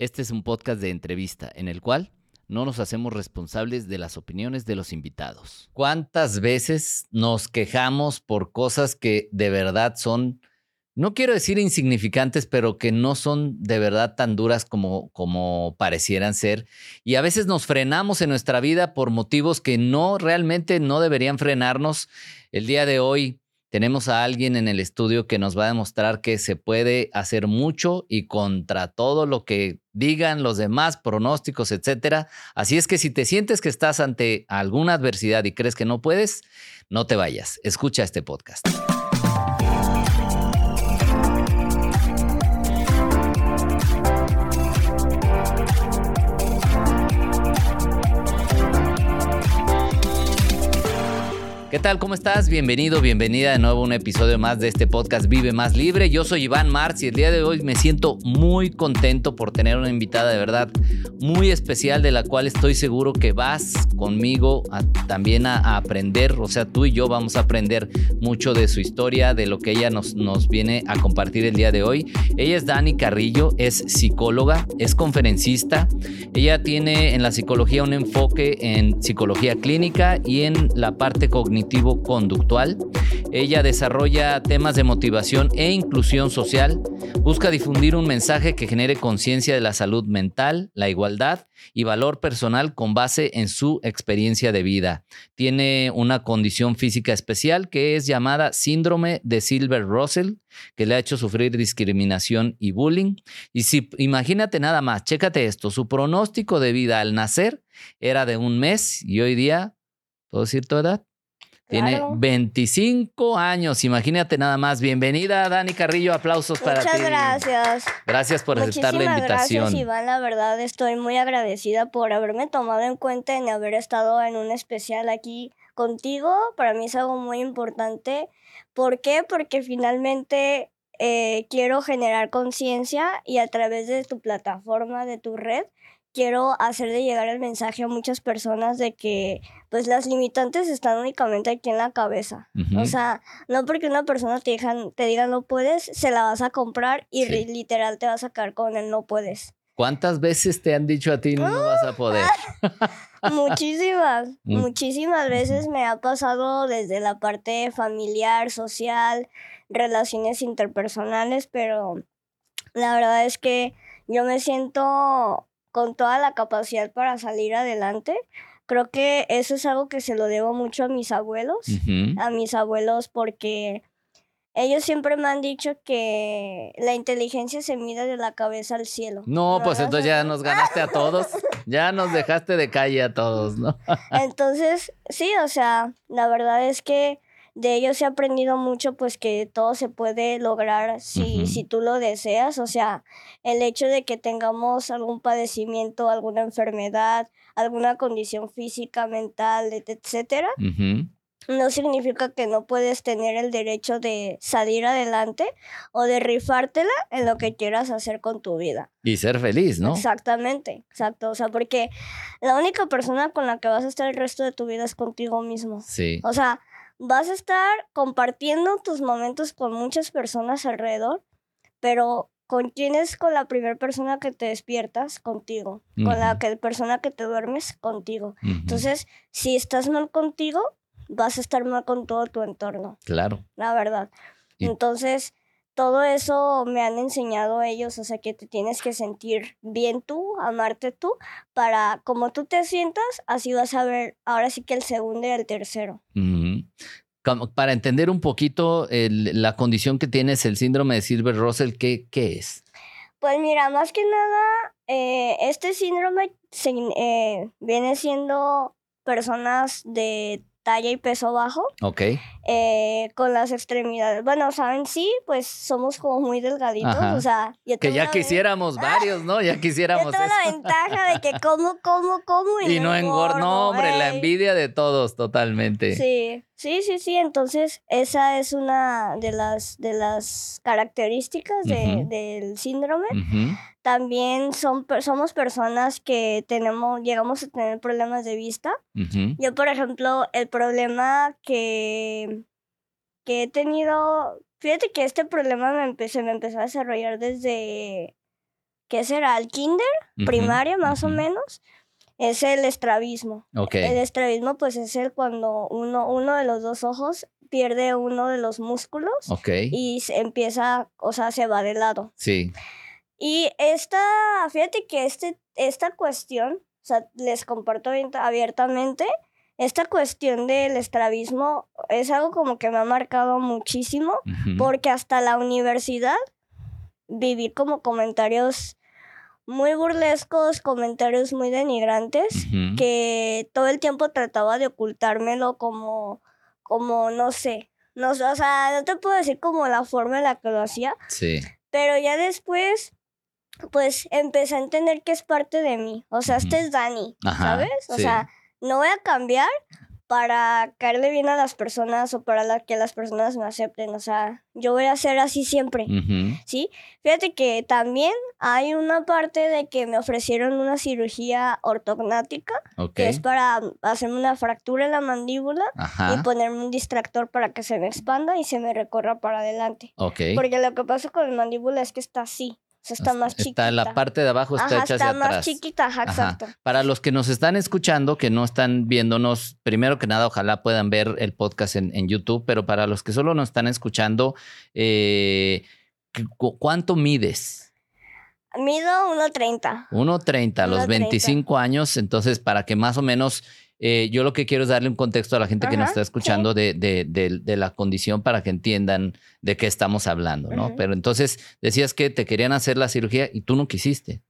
Este es un podcast de entrevista en el cual no nos hacemos responsables de las opiniones de los invitados. ¿Cuántas veces nos quejamos por cosas que de verdad son, no quiero decir insignificantes, pero que no son de verdad tan duras como, como parecieran ser? Y a veces nos frenamos en nuestra vida por motivos que no realmente no deberían frenarnos. El día de hoy tenemos a alguien en el estudio que nos va a demostrar que se puede hacer mucho y contra todo lo que digan los demás, pronósticos, etcétera. Así es que si te sientes que estás ante alguna adversidad y crees que no puedes, no te vayas. Escucha este podcast. ¿Qué tal? ¿Cómo estás? Bienvenido, bienvenida de nuevo a un episodio más de este podcast Vive Más Libre. Yo soy Iván Marx y el día de hoy me siento muy contento por tener una invitada de verdad muy especial de la cual estoy seguro que vas conmigo también a, aprender. O sea, tú y yo vamos a aprender mucho de su historia, de lo que ella nos, nos viene a compartir el día de hoy. Ella es Dani Carrillo, es psicóloga, es conferencista. Ella tiene en la psicología un enfoque en psicología clínica y en la parte cognitiva conductual Ella desarrolla temas de motivación e inclusión social, busca difundir un mensaje que genere conciencia de la salud mental, la igualdad y valor personal con base en su experiencia de vida. Tiene una condición física especial que es llamada síndrome de Silver-Russell, que le ha hecho sufrir discriminación y bullying. Y si imagínate nada más, chécate esto, su pronóstico de vida al nacer era de un mes y hoy día, ¿puedo decir tu edad? Tiene 25 años, imagínate nada más. Bienvenida, Dani Carrillo, aplausos para ti. Muchas gracias. Gracias por aceptar la invitación. Gracias, Iván, la verdad estoy muy agradecida por haberme tomado en cuenta en haber estado en un especial aquí contigo. Para mí es algo muy importante. ¿Por qué? Porque finalmente eh, quiero generar conciencia y a través de tu plataforma, de tu red, quiero hacer de llegar el mensaje a muchas personas de que pues las limitantes están únicamente aquí en la cabeza. O sea, no porque una persona te, te diga no puedes, se la vas a comprar y literal te vas a sacar con el no puedes. ¿Cuántas veces te han dicho a ti no, vas a poder? muchísimas, mm. muchísimas veces me ha pasado desde la parte familiar, social, relaciones interpersonales, pero la verdad es que yo me siento con toda la capacidad para salir adelante. Creo que eso es algo que se lo debo mucho a mis abuelos, a mis abuelos porque ellos siempre me han dicho que la inteligencia se mide de la cabeza al cielo. No, pues entonces ya nos ganaste a todos, ya nos dejaste de calle a todos, ¿no? entonces, sí, o sea, la verdad es que de ellos he aprendido mucho, pues que todo se puede lograr si, si tú lo deseas. O sea, el hecho de que tengamos algún padecimiento, alguna enfermedad, alguna condición física, mental, etcétera, no significa que no puedes tener el derecho de salir adelante o de rifártela en lo que quieras hacer con tu vida. Y ser feliz, ¿no? Exactamente, exacto. O sea, porque la única persona con la que vas a estar el resto de tu vida es contigo mismo. Sí. O sea, vas a estar compartiendo tus momentos con muchas personas alrededor, pero ¿con quién es con la primera persona que te despiertas? Contigo. Con la que, persona que te duermes? Contigo. Entonces, si estás mal contigo, vas a estar mal con todo tu entorno. Claro. La verdad. Entonces, todo eso me han enseñado ellos, o sea que te tienes que sentir bien tú, amarte tú, para como tú te sientas, así vas a ver ahora sí que el segundo y el tercero. Para entender un poquito la condición que tienes, el síndrome de Silver Russell, ¿qué, qué es? Pues mira, más que nada, eh, este síndrome eh, viene siendo personas de talla y peso bajo. Ok. Eh, con las extremidades. Bueno, saben, sí, pues somos como muy delgaditos. O sea, que ya quisiéramos varios, ¿no? Ya quisiéramos. Yo tengo la ventaja de que como, como, como y, no, engordo. No, hombre, la envidia de todos, totalmente. Sí, sí, sí, sí. Entonces, esa es una de las, de las características del síndrome. También son, somos personas que tenemos, llegamos a tener problemas de vista. Yo, por ejemplo, el problema que, que he tenido, fíjate que este problema me empecé, me empezó a desarrollar desde ¿qué será? El kinder, Ujú, primaria más o menos, es el estrabismo. Ok. El estrabismo pues es el cuando uno, uno de los dos ojos pierde uno de los músculos y se empieza, o sea, se va de lado. Sí. Y esta, fíjate que este, esta cuestión, o sea, les comparto abiertamente, esta cuestión del estrabismo es algo como que me ha marcado muchísimo, porque hasta la universidad viví como comentarios muy burlescos, comentarios muy denigrantes, que todo el tiempo trataba de ocultármelo como, como, no sé, no, o sea, no te puedo decir como la forma en la que lo hacía, Sí. pero ya después, pues empecé a entender que es parte de mí. O sea, este es Dani, Ajá, ¿sabes? O sí. sea, no voy a cambiar para caerle bien a las personas o para la- que las personas me acepten. O sea, yo voy a ser así siempre. ¿Sí? Fíjate que también hay una parte de que me ofrecieron una cirugía ortognática, que es para hacerme una fractura en la mandíbula y ponerme un distractor para que se me expanda y se me recorra para adelante. Porque lo que pasa con el mandíbula es que está así. O sea, está más chiquita. Está la parte de abajo, está Ajá, hecha está hacia más atrás. chiquita, ajá, Ajá. exacto. Para los que nos están escuchando, que no están viéndonos, primero que nada, ojalá puedan ver el podcast en, en YouTube, pero para los que solo nos están escuchando, eh, ¿cu- ¿cuánto mides? Mido 1.30. 1.30 a los 1.30. 25 años, entonces para que más o menos, eh, yo lo que quiero es darle un contexto a la gente que nos está escuchando de, de- de- de la condición para que entiendan de qué estamos hablando, ¿no? Pero entonces decías que te querían hacer la cirugía y tú no quisiste,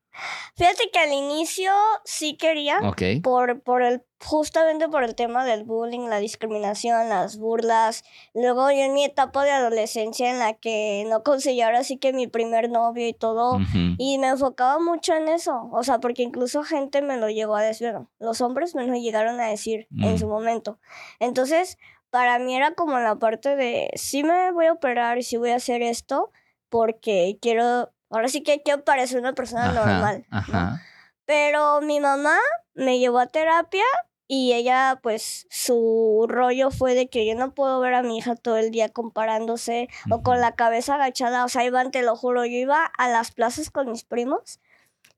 Fíjate que al inicio sí quería, por, por el, justamente por el tema del bullying, la discriminación, las burlas. Luego yo en mi etapa de adolescencia en la que no conseguí ahora sí que mi primer novio y todo. Y me enfocaba mucho en eso, o sea, porque incluso gente me lo llegó a decir, bueno, los hombres me lo llegaron a decir en Mm. su momento. Entonces, para mí era como la parte de, sí me voy a operar y sí voy a hacer esto, porque quiero, ahora sí que quiero parecer una persona Ajá, normal. Pero mi mamá me llevó a terapia y ella, pues, su rollo fue de que yo no puedo ver a mi hija todo el día comparándose o con la cabeza agachada. O sea, Iván, te lo juro, yo iba a las plazas con mis primos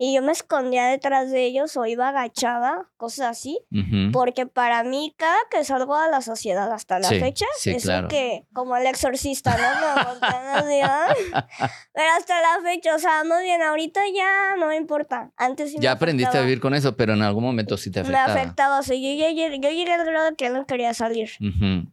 y yo me escondía detrás de ellos o iba agachada, cosas así. Porque para mí, cada que salgo a la sociedad hasta la Sí, fecha, sí, es claro. que, como el exorcista, ¿no? Me. Pero hasta la fecha, o sea, muy bien, ahorita ya no me importa. Antes sí me Ya aprendiste a afectaba. vivir con eso, pero en algún momento sí te Me afectaba. afectaba, o sea, yo, llegué- yo llegué al grado que no quería salir, Ujú.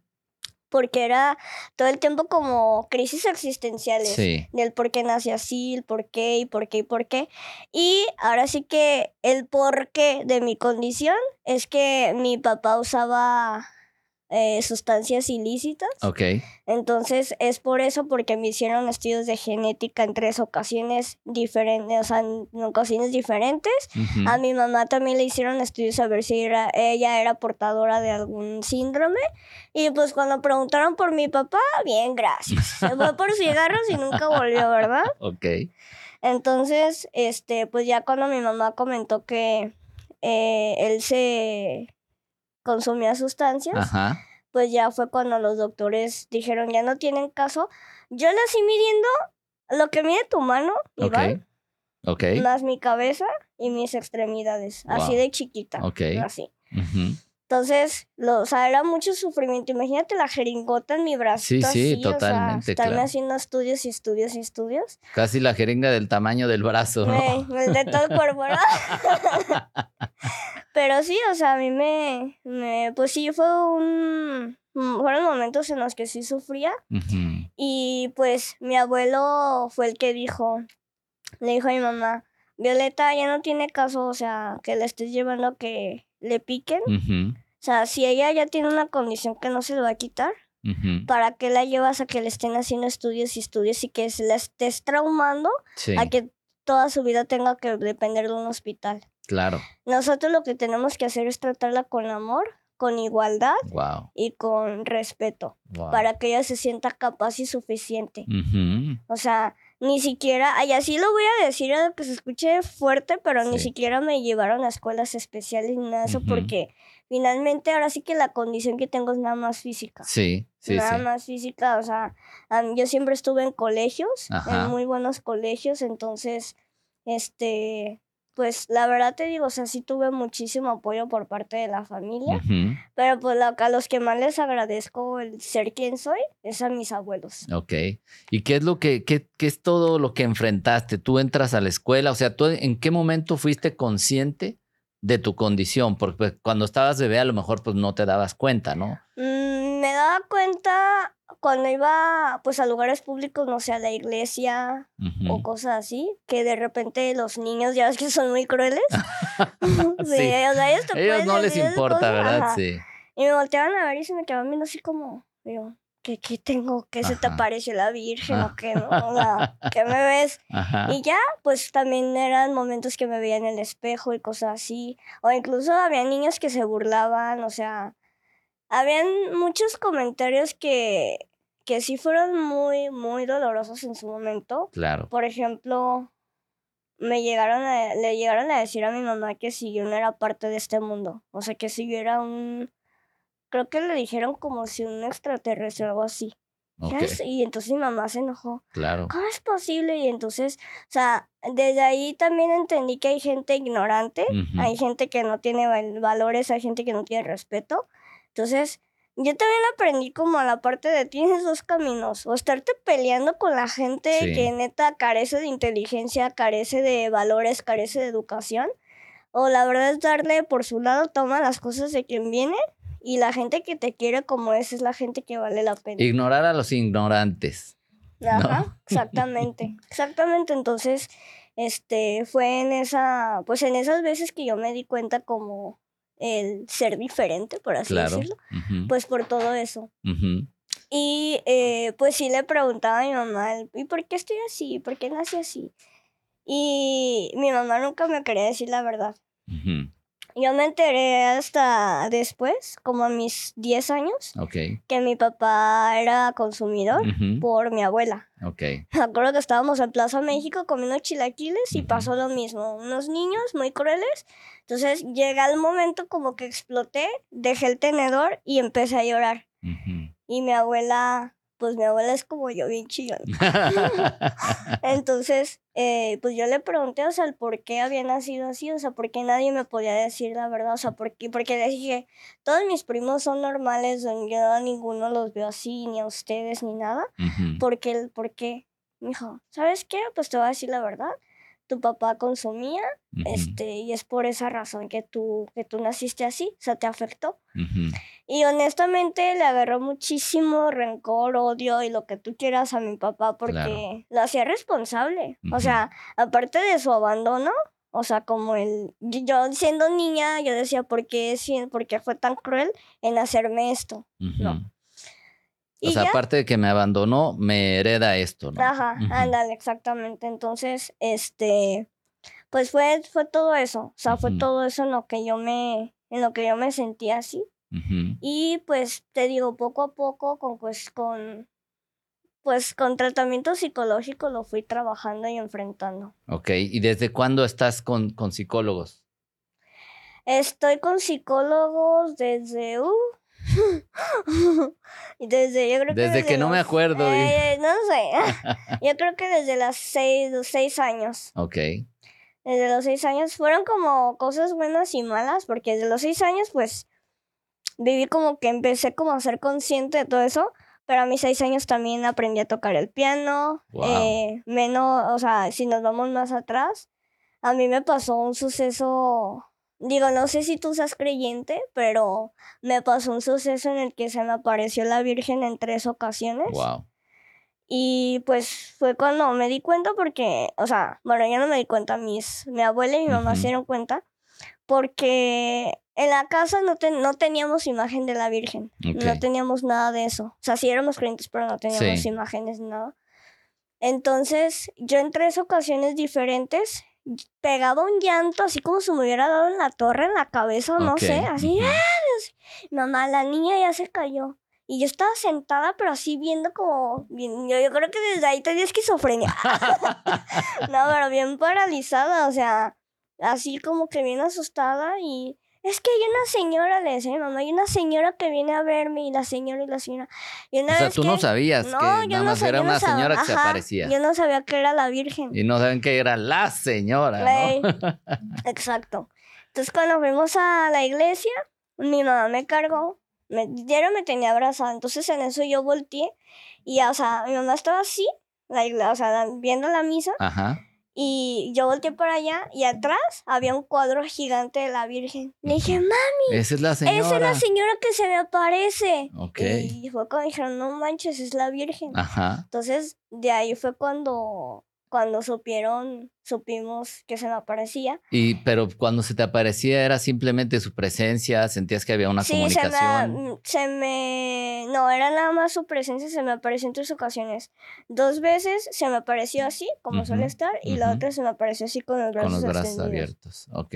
Porque era todo el tiempo como crisis existenciales. Sí. Del por qué nací así, el por qué y por qué y por qué. Y ahora sí que el por qué de mi condición es que mi papá usaba eh, sustancias ilícitas. Ok. Entonces es por eso, porque me hicieron estudios de genética en tres ocasiones diferentes, o sea, en ocasiones diferentes. A mi mamá también le hicieron estudios a ver si era, ella era portadora de algún síndrome. Y pues cuando preguntaron por mi papá, bien, gracias. Se fue por cigarros y nunca volvió, ¿verdad? Ok. Entonces, este, pues ya cuando mi mamá comentó que eh, él se consumía sustancias, Ajá. pues ya fue cuando los doctores dijeron ya no tienen caso. Yo le así midiendo lo que mide tu mano. Iván, Ok. más mi cabeza y mis extremidades, así Wow. de chiquita, Ok. así. Ujú. Entonces, lo, o sea, era mucho sufrimiento. Imagínate la jeringota en mi brazo. Sí, sí, así, o sea, totalmente, estarme claro. haciendo estudios y estudios y estudios. Casi la jeringa del tamaño del brazo, ¿no? De todo el cuerpo, ¿verdad? Pero sí, o sea, a mí me, me pues sí, fue un, mm, fueron momentos en los que sí sufría. Y pues mi abuelo fue el que dijo, le dijo a mi mamá, Violeta ya no tiene caso, o sea, que le estés llevando a que le piquen. O sea, si ella ya tiene una condición que no se le va a quitar. ¿para qué la llevas a que le estén haciendo estudios y estudios y que se la estés traumando Sí, a que toda su vida tenga que depender de un hospital? Claro. Nosotros lo que tenemos que hacer es tratarla con amor, con igualdad Wow. y con respeto, wow. para que ella se sienta capaz y suficiente. O sea, ni siquiera, ay, así lo voy a decir, a que se escuche fuerte, pero ni siquiera me llevaron a escuelas especiales ni nada de eso, Ujú. porque finalmente ahora sí que la condición que tengo es nada más física. Sí, sí, nada sí. más física, o sea, yo siempre estuve en colegios, Ajá. en muy buenos colegios, entonces, este, pues la verdad te digo, o sea, sí tuve muchísimo apoyo por parte de la familia, pero pues a los que más les agradezco el ser quien soy es a mis abuelos. Ok. ¿Y qué es lo que, qué, qué es todo lo que enfrentaste? Tú entras a la escuela, o sea, ¿tú en qué momento fuiste consciente de tu condición? Porque pues, cuando estabas bebé a lo mejor pues no te dabas cuenta, ¿no? Mm, me daba cuenta cuando iba pues a lugares públicos, no sé, a la iglesia o cosas así, que de repente los niños ya ves que son muy crueles. sí, ellos no les importa, cosas, ¿verdad? ajá. Sí. Y me volteaban a ver y se me quedaban viendo así como, digo, ¿qué, qué tengo? ¿Qué se te apareció la Virgen Ah. o qué no? O sea, ¿qué me ves? Ajá. Y ya, pues también eran momentos que me veía en el espejo y cosas así. O incluso había niños que se burlaban, o sea, habían muchos comentarios que, que sí fueron muy, muy dolorosos en su momento. Claro. Por ejemplo, me llegaron a, le llegaron a decir a mi mamá que si yo no era parte de este mundo. O sea, que si yo era un... Creo que le dijeron como si un extraterrestre o algo así. Y entonces mi mamá se enojó. Claro. ¿Cómo es posible? Y entonces, o sea, desde ahí también entendí que hay gente ignorante, hay gente que no tiene val- valores, hay gente que no tiene respeto. Entonces, yo también aprendí como a la parte de tienes dos caminos, o estarte peleando con la gente Sí. que neta carece de inteligencia, carece de valores, carece de educación, o la verdad es darle por su lado, toma las cosas de quien viene. Y la gente que te quiere como es, es la gente que vale la pena. Ignorar a los ignorantes. Ajá, exactamente. Exactamente. Entonces, este, fue en esa, pues en esas veces que yo me di cuenta como el ser diferente, por así Claro. decirlo, pues por todo eso. Y eh, pues sí le preguntaba a mi mamá, ¿y por qué estoy así? ¿Por qué nací así? Y mi mamá nunca me quería decir la verdad. Ujú. Yo me enteré hasta después, como a mis 10 años, Ok. que mi papá era consumidor Ujú. por mi abuela. Ok. Me acuerdo que estábamos en Plaza México comiendo chilaquiles y Ujú. pasó lo mismo. Unos niños muy crueles. Entonces llega el momento como que exploté, dejé el tenedor y empecé a llorar. Ujú. Y mi abuela, pues mi abuela es como yo, bien chillona. Entonces, eh, pues yo le pregunté, o sea, el por qué había nacido así, o sea, por qué nadie me podía decir la verdad, o sea, por qué, porque le dije, todos mis primos son normales, yo a ninguno los veo así, ni a ustedes, ni nada. Ujú. ¿Por qué? el ¿Por qué? Me dijo, ¿sabes qué? Pues te voy a decir la verdad. Tu papá consumía, este, y es por esa razón que tú, que tú naciste así, o sea, te afectó. Y honestamente le agarró muchísimo rencor, odio y lo que tú quieras a mi papá porque Claro. lo hacía responsable. O sea, aparte de su abandono, o sea, como el, yo yo siendo niña, yo decía, ¿por qué, si- por qué fue tan cruel en hacerme esto? No. O sea, ya. aparte de que me abandonó, me hereda esto, ¿no? Ajá, ándale, exactamente. Entonces, este, pues fue, fue todo eso. O sea, fue todo eso en lo que yo me, en lo que yo me sentía así. Y pues te digo, poco a poco, con pues con pues con tratamiento psicológico lo fui trabajando y enfrentando. Ok. ¿Y desde cuándo estás con, con psicólogos? Estoy con psicólogos desde uh, desde yo creo que Desde que no me acuerdo, di. eh, no sé. yo creo que desde las seis, los seis años. Ok. Desde los seis años fueron como cosas buenas y malas, porque desde los seis años, pues, viví como que empecé como a ser consciente de todo eso, pero a mis seis años también aprendí a tocar el piano, Wow. eh, menos, o sea, si nos vamos más atrás, a mí me pasó un suceso, digo, no sé si tú seas creyente, pero me pasó un suceso en el que se me apareció la Virgen en tres ocasiones. Wow. Y pues fue cuando me di cuenta porque, o sea, bueno, yo no me di cuenta, mis, mi abuela y mi mamá Ujú. se dieron cuenta porque en la casa no, ten- no teníamos imagen de la Virgen, no Ok. teníamos nada de eso. O sea, sí éramos creyentes, pero no teníamos Sí. imágenes ni nada. Entonces, yo en tres ocasiones diferentes pegaba un llanto así como si me hubiera dado en la torre, en la cabeza, o no sé, así. ¡ah! Mamá, la niña ya se cayó. Y yo estaba sentada, pero así viendo como. bien- yo, yo creo que desde ahí tenía esquizofrenia. no, pero bien paralizada, o sea, así como que bien asustada. Y es que hay una señora, le decía a mi mamá, hay una señora que viene a verme y la señora y la señora. Y una o sea, vez tú que- no sabías No, que nada no más sab- era una señora que se aparecía. Yo no sabía que era la Virgen. Y no saben que era la señora, ¿no? Exacto. Entonces cuando fuimos a la iglesia, mi mamá me cargó, me, diario me tenía abrazada, entonces en eso yo volteé y, ya, o sea, mi mamá estaba así, la, o sea, viendo la misa, Ajá. Y yo volteé para allá y atrás había un cuadro gigante de la Virgen. Le dije, mamá, Esa es la señora. esa es la señora que se me aparece. Ok. Y fue cuando dijeron, no manches, es la Virgen. Ajá. Entonces, de ahí fue cuando, cuando supieron, supimos que se me aparecía. Y, pero cuando se te aparecía era simplemente su presencia, sentías que había una sí, se comunicación. me, se me... No, era nada más su presencia, se me apareció en tres ocasiones. Dos veces se me apareció así, como suele Ujú, estar, y la ujú. otra se me apareció así con los brazos con los brazos abiertos. Ok.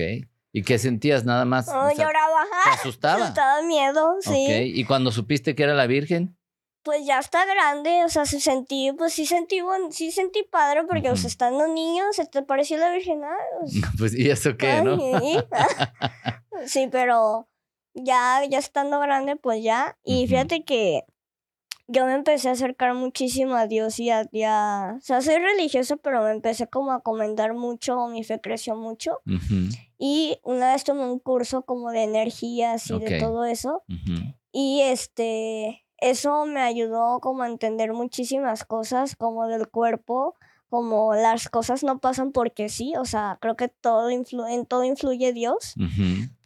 ¿Y qué sentías nada más? Oh, O sea, lloraba, ¿Te asustaba? Estaba miedo, sí. Ok. ¿Y cuando supiste que era la Virgen? Pues ya está grande, o sea, se sentí, pues sí sentí, bon- sí sentí padre, porque, o sea, Ujú. estando niño, se te pareció la Virgen, ah, pues, Pues, ¿y eso qué, no? Sí, pero ya, ya estando grande, pues ya. Y fíjate que yo me empecé a acercar muchísimo a Dios y a, y a- O sea, soy religiosa, pero me empecé como a comentar mucho, mi fe creció mucho. Y una vez tomé un curso como de energías y de todo eso. Y este, eso me ayudó como a entender muchísimas cosas, como del cuerpo, como las cosas no pasan porque sí, o sea, creo que todo influ- en todo influye Dios.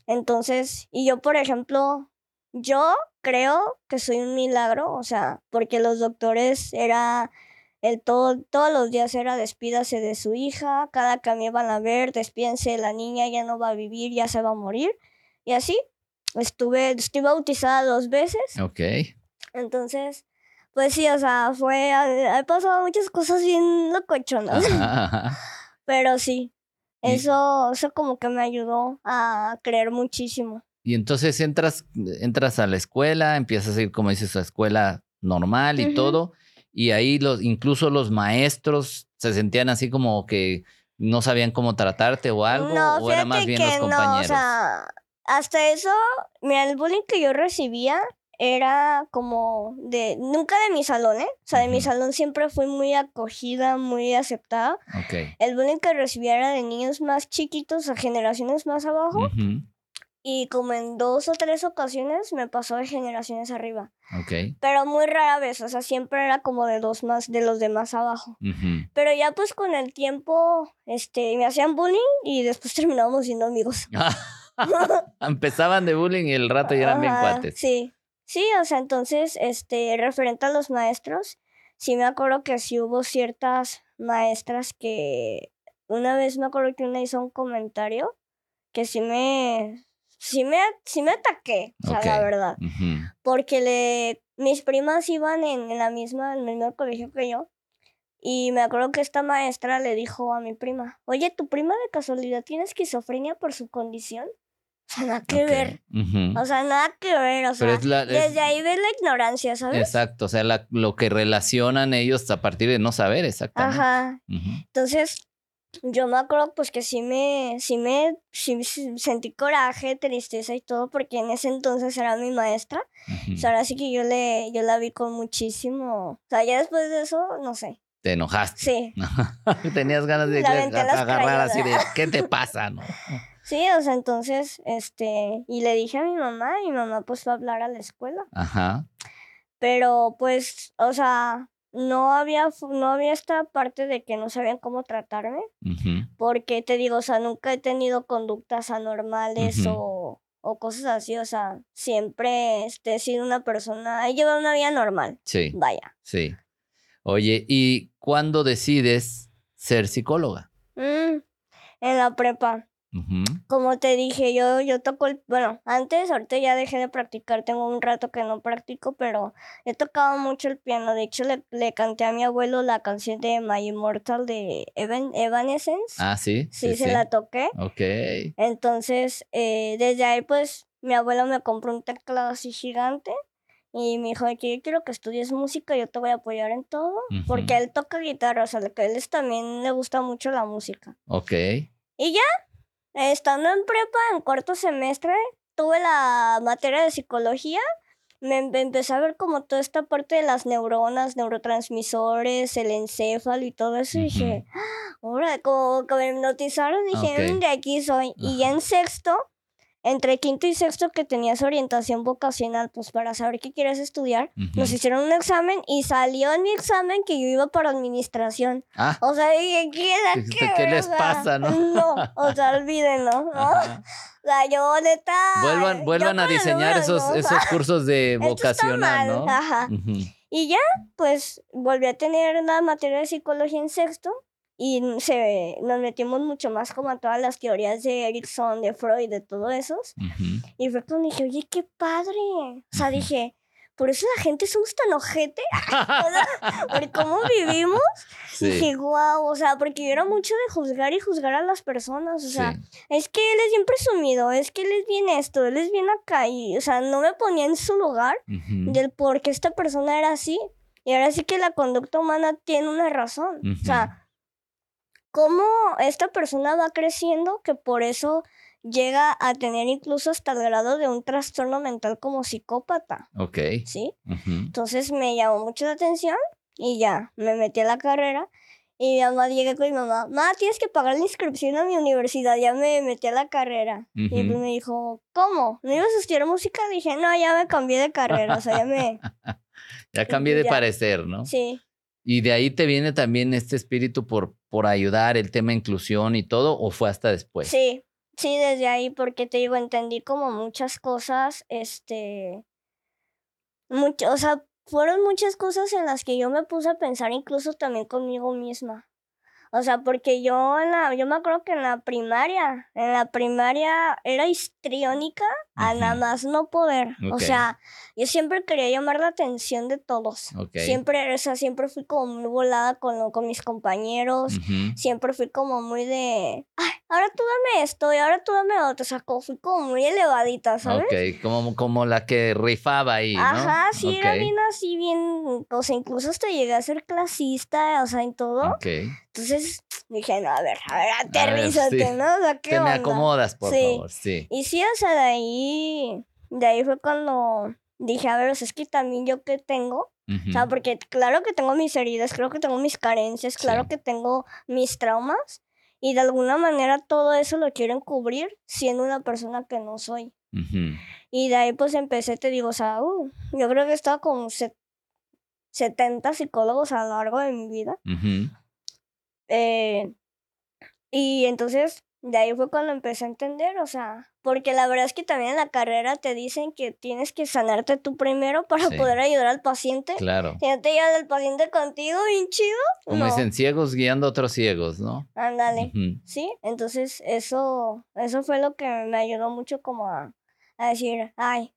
Entonces, y yo, por ejemplo, yo creo que soy un milagro, o sea, porque los doctores era el todo, todos los días era despídase de su hija, cada que me iban a ver, despídense de la niña, ya no va a vivir, ya se va a morir. Y así, estuve, estuve bautizada dos veces, Ok. Entonces, pues sí, o sea, fue, he pasado muchas cosas bien locochonas, Ajá, ajá. pero sí, eso, eso como que me ayudó a creer muchísimo. Y entonces entras, entras a la escuela, empiezas a ir, como dices, a escuela normal y todo. Y ahí los, incluso los maestros se sentían así como que no sabían cómo tratarte o algo, No, o era más bien los que compañeros. No, o sea, hasta eso, mira, el bullying que yo recibía era como de, nunca de mi salón, ¿eh? O sea, de mi Ujú. salón siempre fui muy acogida, muy aceptada. Ok. El bullying que recibía era de niños más chiquitos, a generaciones más abajo. Ujú, Y como en dos o tres ocasiones me pasó de generaciones arriba. Ok. Pero muy rara vez, o sea, siempre era como de los más, de los de más abajo. Ujú. Pero ya pues con el tiempo, este, me hacían bullying y después terminábamos siendo amigos. Empezaban de bullying y el rato ya eran bien cuates. Sí, sí, o sea, entonces, este, referente a los maestros, sí me acuerdo que sí hubo ciertas maestras que una vez me acuerdo que una hizo un comentario que sí me, sí me, sí me ataqué, o sea, la verdad, porque le, mis primas iban en, en la misma, en el mismo colegio que yo. Y me acuerdo que esta maestra le dijo a mi prima, oye, ¿tu prima de casualidad tiene esquizofrenia por su condición? O sea, nada que ver. O sea, nada que ver, o sea, la- es- desde ahí ves la ignorancia, ¿sabes? Exacto, o sea, la- lo que relacionan ellos a partir de no saber exactamente. Ajá. Entonces, yo me acuerdo pues que sí me, sí me, sí, sí sentí coraje, tristeza y todo, porque en ese entonces era mi maestra. O sea, ahora sí que yo le, yo la vi con muchísimo. O sea, ya después de eso, no sé. Te enojaste. Sí. Tenías ganas de agarrar así de. ¿qué te pasa? No? Sí, o sea, entonces, este, y le dije a mi mamá, y mi mamá pues fue a hablar a la escuela. Ajá. Pero pues, o sea, no había, no había esta parte de que no sabían cómo tratarme. Ujú. Porque te digo, o sea, nunca he tenido conductas anormales o, o cosas así. O sea, siempre este, he sido una persona, he llevado una vida normal. Sí, Vaya. sí. Oye, ¿y cuándo decides ser psicóloga? Mm, en la prepa. Como te dije, yo, yo toco el, bueno, antes, ahorita ya dejé de practicar, tengo un rato que no practico, pero he tocado mucho el piano. De hecho, le, le canté a mi abuelo la canción de My Immortal de Evan, Evanescence. Ah, sí. sí, se la toqué. Ok. Entonces, eh, desde ahí, pues, mi abuelo me compró un teclado así gigante y me dijo que yo quiero que estudies música, yo te voy a apoyar en todo, porque él toca guitarra, o sea, que a él es- también le gusta mucho la música. Ok. Y ya, estando en prepa, en cuarto semestre, tuve la materia de psicología. Me em- empecé a ver como toda esta parte de las neuronas, neurotransmisores, el encéfalo y todo eso. Y dije, ahora, como que me hipnotizaron, dije, Ok. "Mm, de aquí soy. Y ya en sexto, entre quinto y sexto que tenías orientación vocacional, pues para saber qué quieres estudiar, nos hicieron un examen y salió en mi examen que yo iba para administración. Ah, O sea, dije, ¿qué, que, ¿qué les pasa, no? No, o sea, olvídenlo, ¿no? ajá. O sea, yo neta... Vuelvan, a diseñar esos, ¿no? O sea, esos cursos de vocacional, ¿no? Ajá. Y ya, pues, volví a tener la materia de psicología en sexto y se, nos metimos mucho más como a todas las teorías de Erickson, de Freud, de todo esos. Ujú. Y fue cuando dije, oye, qué padre. O sea, dije, por eso la gente somos tan ojete. Por cómo vivimos. Sí, Dije, wow, o sea, porque yo era mucho de juzgar y juzgar a las personas. O sea, sí. es que él es bien presumido, es que él es bien esto, él es bien acá. Y, o sea, no me ponía en su lugar Ujú. del por qué esta persona era así. Y ahora sí que la conducta humana tiene una razón. O sea, cómo esta persona va creciendo que por eso llega a tener incluso hasta el grado de un trastorno mental como psicópata, Ok. ¿sí? Entonces me llamó mucho la atención y ya, me metí a la carrera. Y mi mamá llegué con mi mamá, mamá, tienes que pagar la inscripción a mi universidad, ya me metí a la carrera. Y me dijo, ¿cómo? ¿No ibas a estudiar música? Dije, no, ya me cambié de carrera, o sea, ya me... Ya cambié de Ya. parecer, ¿no? Sí, Y de ahí te viene también este espíritu por, por ayudar, el tema inclusión y todo, o fue hasta después? sí, sí, desde ahí, porque te digo, entendí como muchas cosas, este... Mucho, o sea, fueron muchas cosas en las que yo me puse a pensar incluso también conmigo misma. O sea, porque yo en la, yo me acuerdo que en la primaria, en la primaria era histriónica a nada más no poder. O sea, yo siempre quería llamar la atención de todos. Siempre, o sea, siempre fui como muy volada con, lo- con mis compañeros. Siempre fui como muy de, ay, ahora tú dame esto y ahora tú dame otro. O sea, como fui como muy elevadita, ¿sabes? Ok, como, como la que rifaba ahí, ¿no? Ajá, sí, era bien así, bien, o sea, incluso hasta llegué a ser clasista, o sea, en todo. Ok. Entonces dije, no, a ver, a ver, aterrízate, sí. ¿no? O sea, ¿qué Te me onda? acomodas, por Sí. favor, sí. Y sí, o sea, de ahí, de ahí fue cuando dije, a ver, o sea, es que también yo qué tengo, o sea, porque claro que tengo mis heridas, creo que tengo mis carencias, claro Sí. que tengo mis traumas, y de alguna manera todo eso lo quieren cubrir siendo una persona que no soy. Ujú. Y de ahí pues empecé, te digo, o sea, uh, yo creo que he estado con set- 70 psicólogos a lo largo de mi vida. Ujú. Eh, y entonces de ahí fue cuando empecé a entender, o sea, porque la verdad es que también en la carrera te dicen que tienes que sanarte tú primero para Sí. poder ayudar al paciente. Claro. Si no te lleva el paciente contigo, bien chido. Como no. dicen, ciegos guiando a otros ciegos, ¿no? Ándale. Sí, entonces eso, eso fue lo que me ayudó mucho como a, a decir, ay,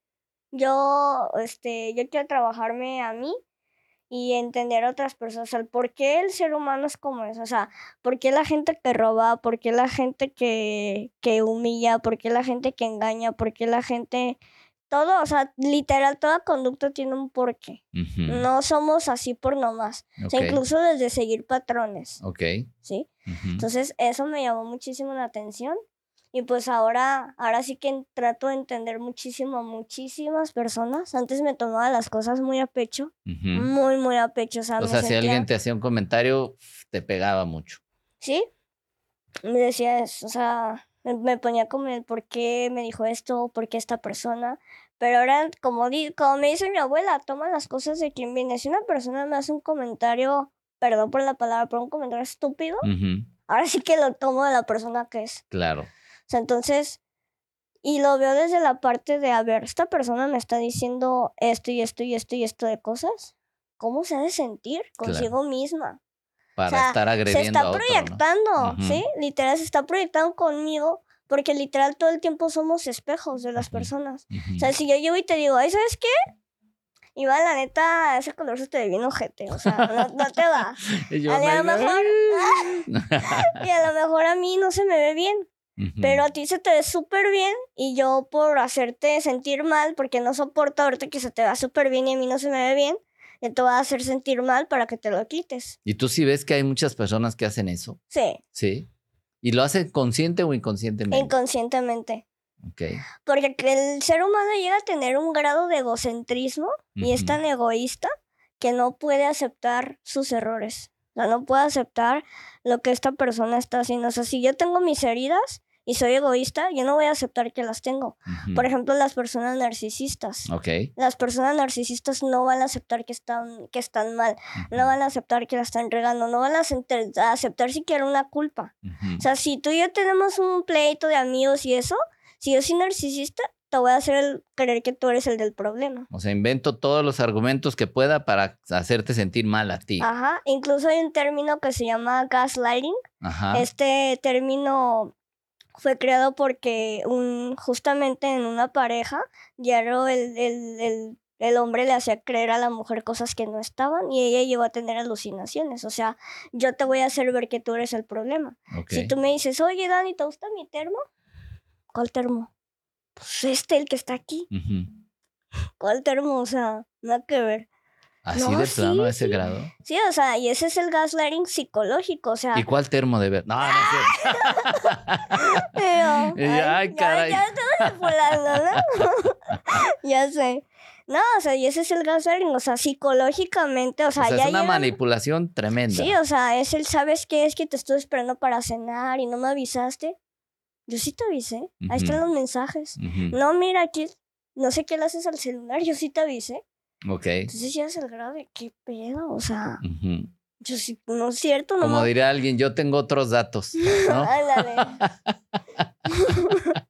yo, este, yo quiero trabajarme a mí y entender a otras personas, el por qué el ser humano es como es, o sea, por qué la gente que roba, por qué la gente que, que humilla, por qué la gente que engaña, por qué la gente, todo, o sea, literal, toda conducta tiene un porqué. Ujú. No somos así por nomás, o sea, incluso desde seguir patrones, Ok. ¿sí? Entonces eso me llamó muchísimo la atención y pues ahora, ahora sí que trato de entender muchísimo a muchísimas personas. Antes me tomaba las cosas muy a pecho, muy, muy a pecho. O sea, O sea, si alguien te hacía un comentario, te pegaba mucho. ¿Sí? Me decía eso, o sea, me, ponía como el por qué me dijo esto, por qué esta persona. Pero ahora, como, di, como me dice mi abuela, toma las cosas de quien viene. Si una persona me hace un comentario, perdón por la palabra, pero un comentario estúpido, ahora sí que lo tomo de la persona que es. Claro. Sea, entonces, y lo veo desde la parte de, a ver, esta persona me está diciendo esto y esto y esto y esto de cosas. ¿Cómo se ha de sentir Claro. consigo misma? Para sea, estar Se agrediendo está a otro, ¿no? proyectando. ¿sí? Literal, se está proyectando conmigo porque literal todo el tiempo somos espejos de las personas. Ujú. O sea, si yo llego y te digo, ay, ¿sabes qué? Iván, la neta, ese color se te ve bien ojete, o sea, no, no te va. Y yo A lo mejor, y a lo mejor a mí no se me ve bien, Pero a ti se te ve súper bien y yo por hacerte sentir mal, porque no soporto verte que se te va súper bien y a mí no se me ve bien, yo te voy a hacer sentir mal para que te lo quites. ¿Y tú sí ves que hay muchas personas que hacen eso? Sí, Sí. ¿Y lo hace consciente o inconscientemente? inconscientemente. Ok. Porque que el ser humano llega a tener un grado de egocentrismo y es tan egoísta que no puede aceptar sus errores. O sea, no puede aceptar lo que esta persona está haciendo. O sea, si yo tengo mis heridas y soy egoísta, yo no voy a aceptar que las tengo. Ujú. Por ejemplo, las personas narcisistas. Ok. Las personas narcisistas no van a aceptar que están, que están mal, no van a aceptar que la están regando, no van a aceptar, a aceptar siquiera una culpa. Ujú. O sea, si tú y yo tenemos un pleito de amigos y eso, si yo soy narcisista, te voy a hacer el- creer que tú eres el del problema. O sea, invento todos los argumentos que pueda para hacerte sentir mal a ti. Ajá, incluso hay un término que se llama gaslighting. Ajá. Este término fue creado porque un, justamente en una pareja, diario el, el, el, el hombre le hacía creer a la mujer cosas que no estaban y ella llegó a tener alucinaciones. O sea, yo te voy a hacer ver que tú eres el problema. Si tú me dices, oye Dani, ¿te gusta mi termo? ¿Cuál termo? Pues este, el que está aquí. ¿Cuál termo? O sea, nada que ver. Así No, de plano a ese sí. grado. Sí, o sea, y ese es el gaslighting psicológico, o sea. ¿Y cuál termo de ver? No, no yo, ay, ya- caray. Ya, volando, ¿no? ya sé. No, o sea, y ese es el gaslighting, o sea, psicológicamente, o sea, o sea, ya es una llegan- manipulación tremenda. Sí, o sea, es el, ¿sabes qué? Es que te estoy esperando para cenar y no me avisaste. Yo sí te avisé. Ahí están Ujú. los mensajes. No, mira, aquí, no sé qué le haces al celular, yo sí te avisé. Ok. Entonces ya es el grado de qué pedo, o sea, yo sí, no es cierto, no Como me- diría alguien, yo tengo otros datos. ¿no?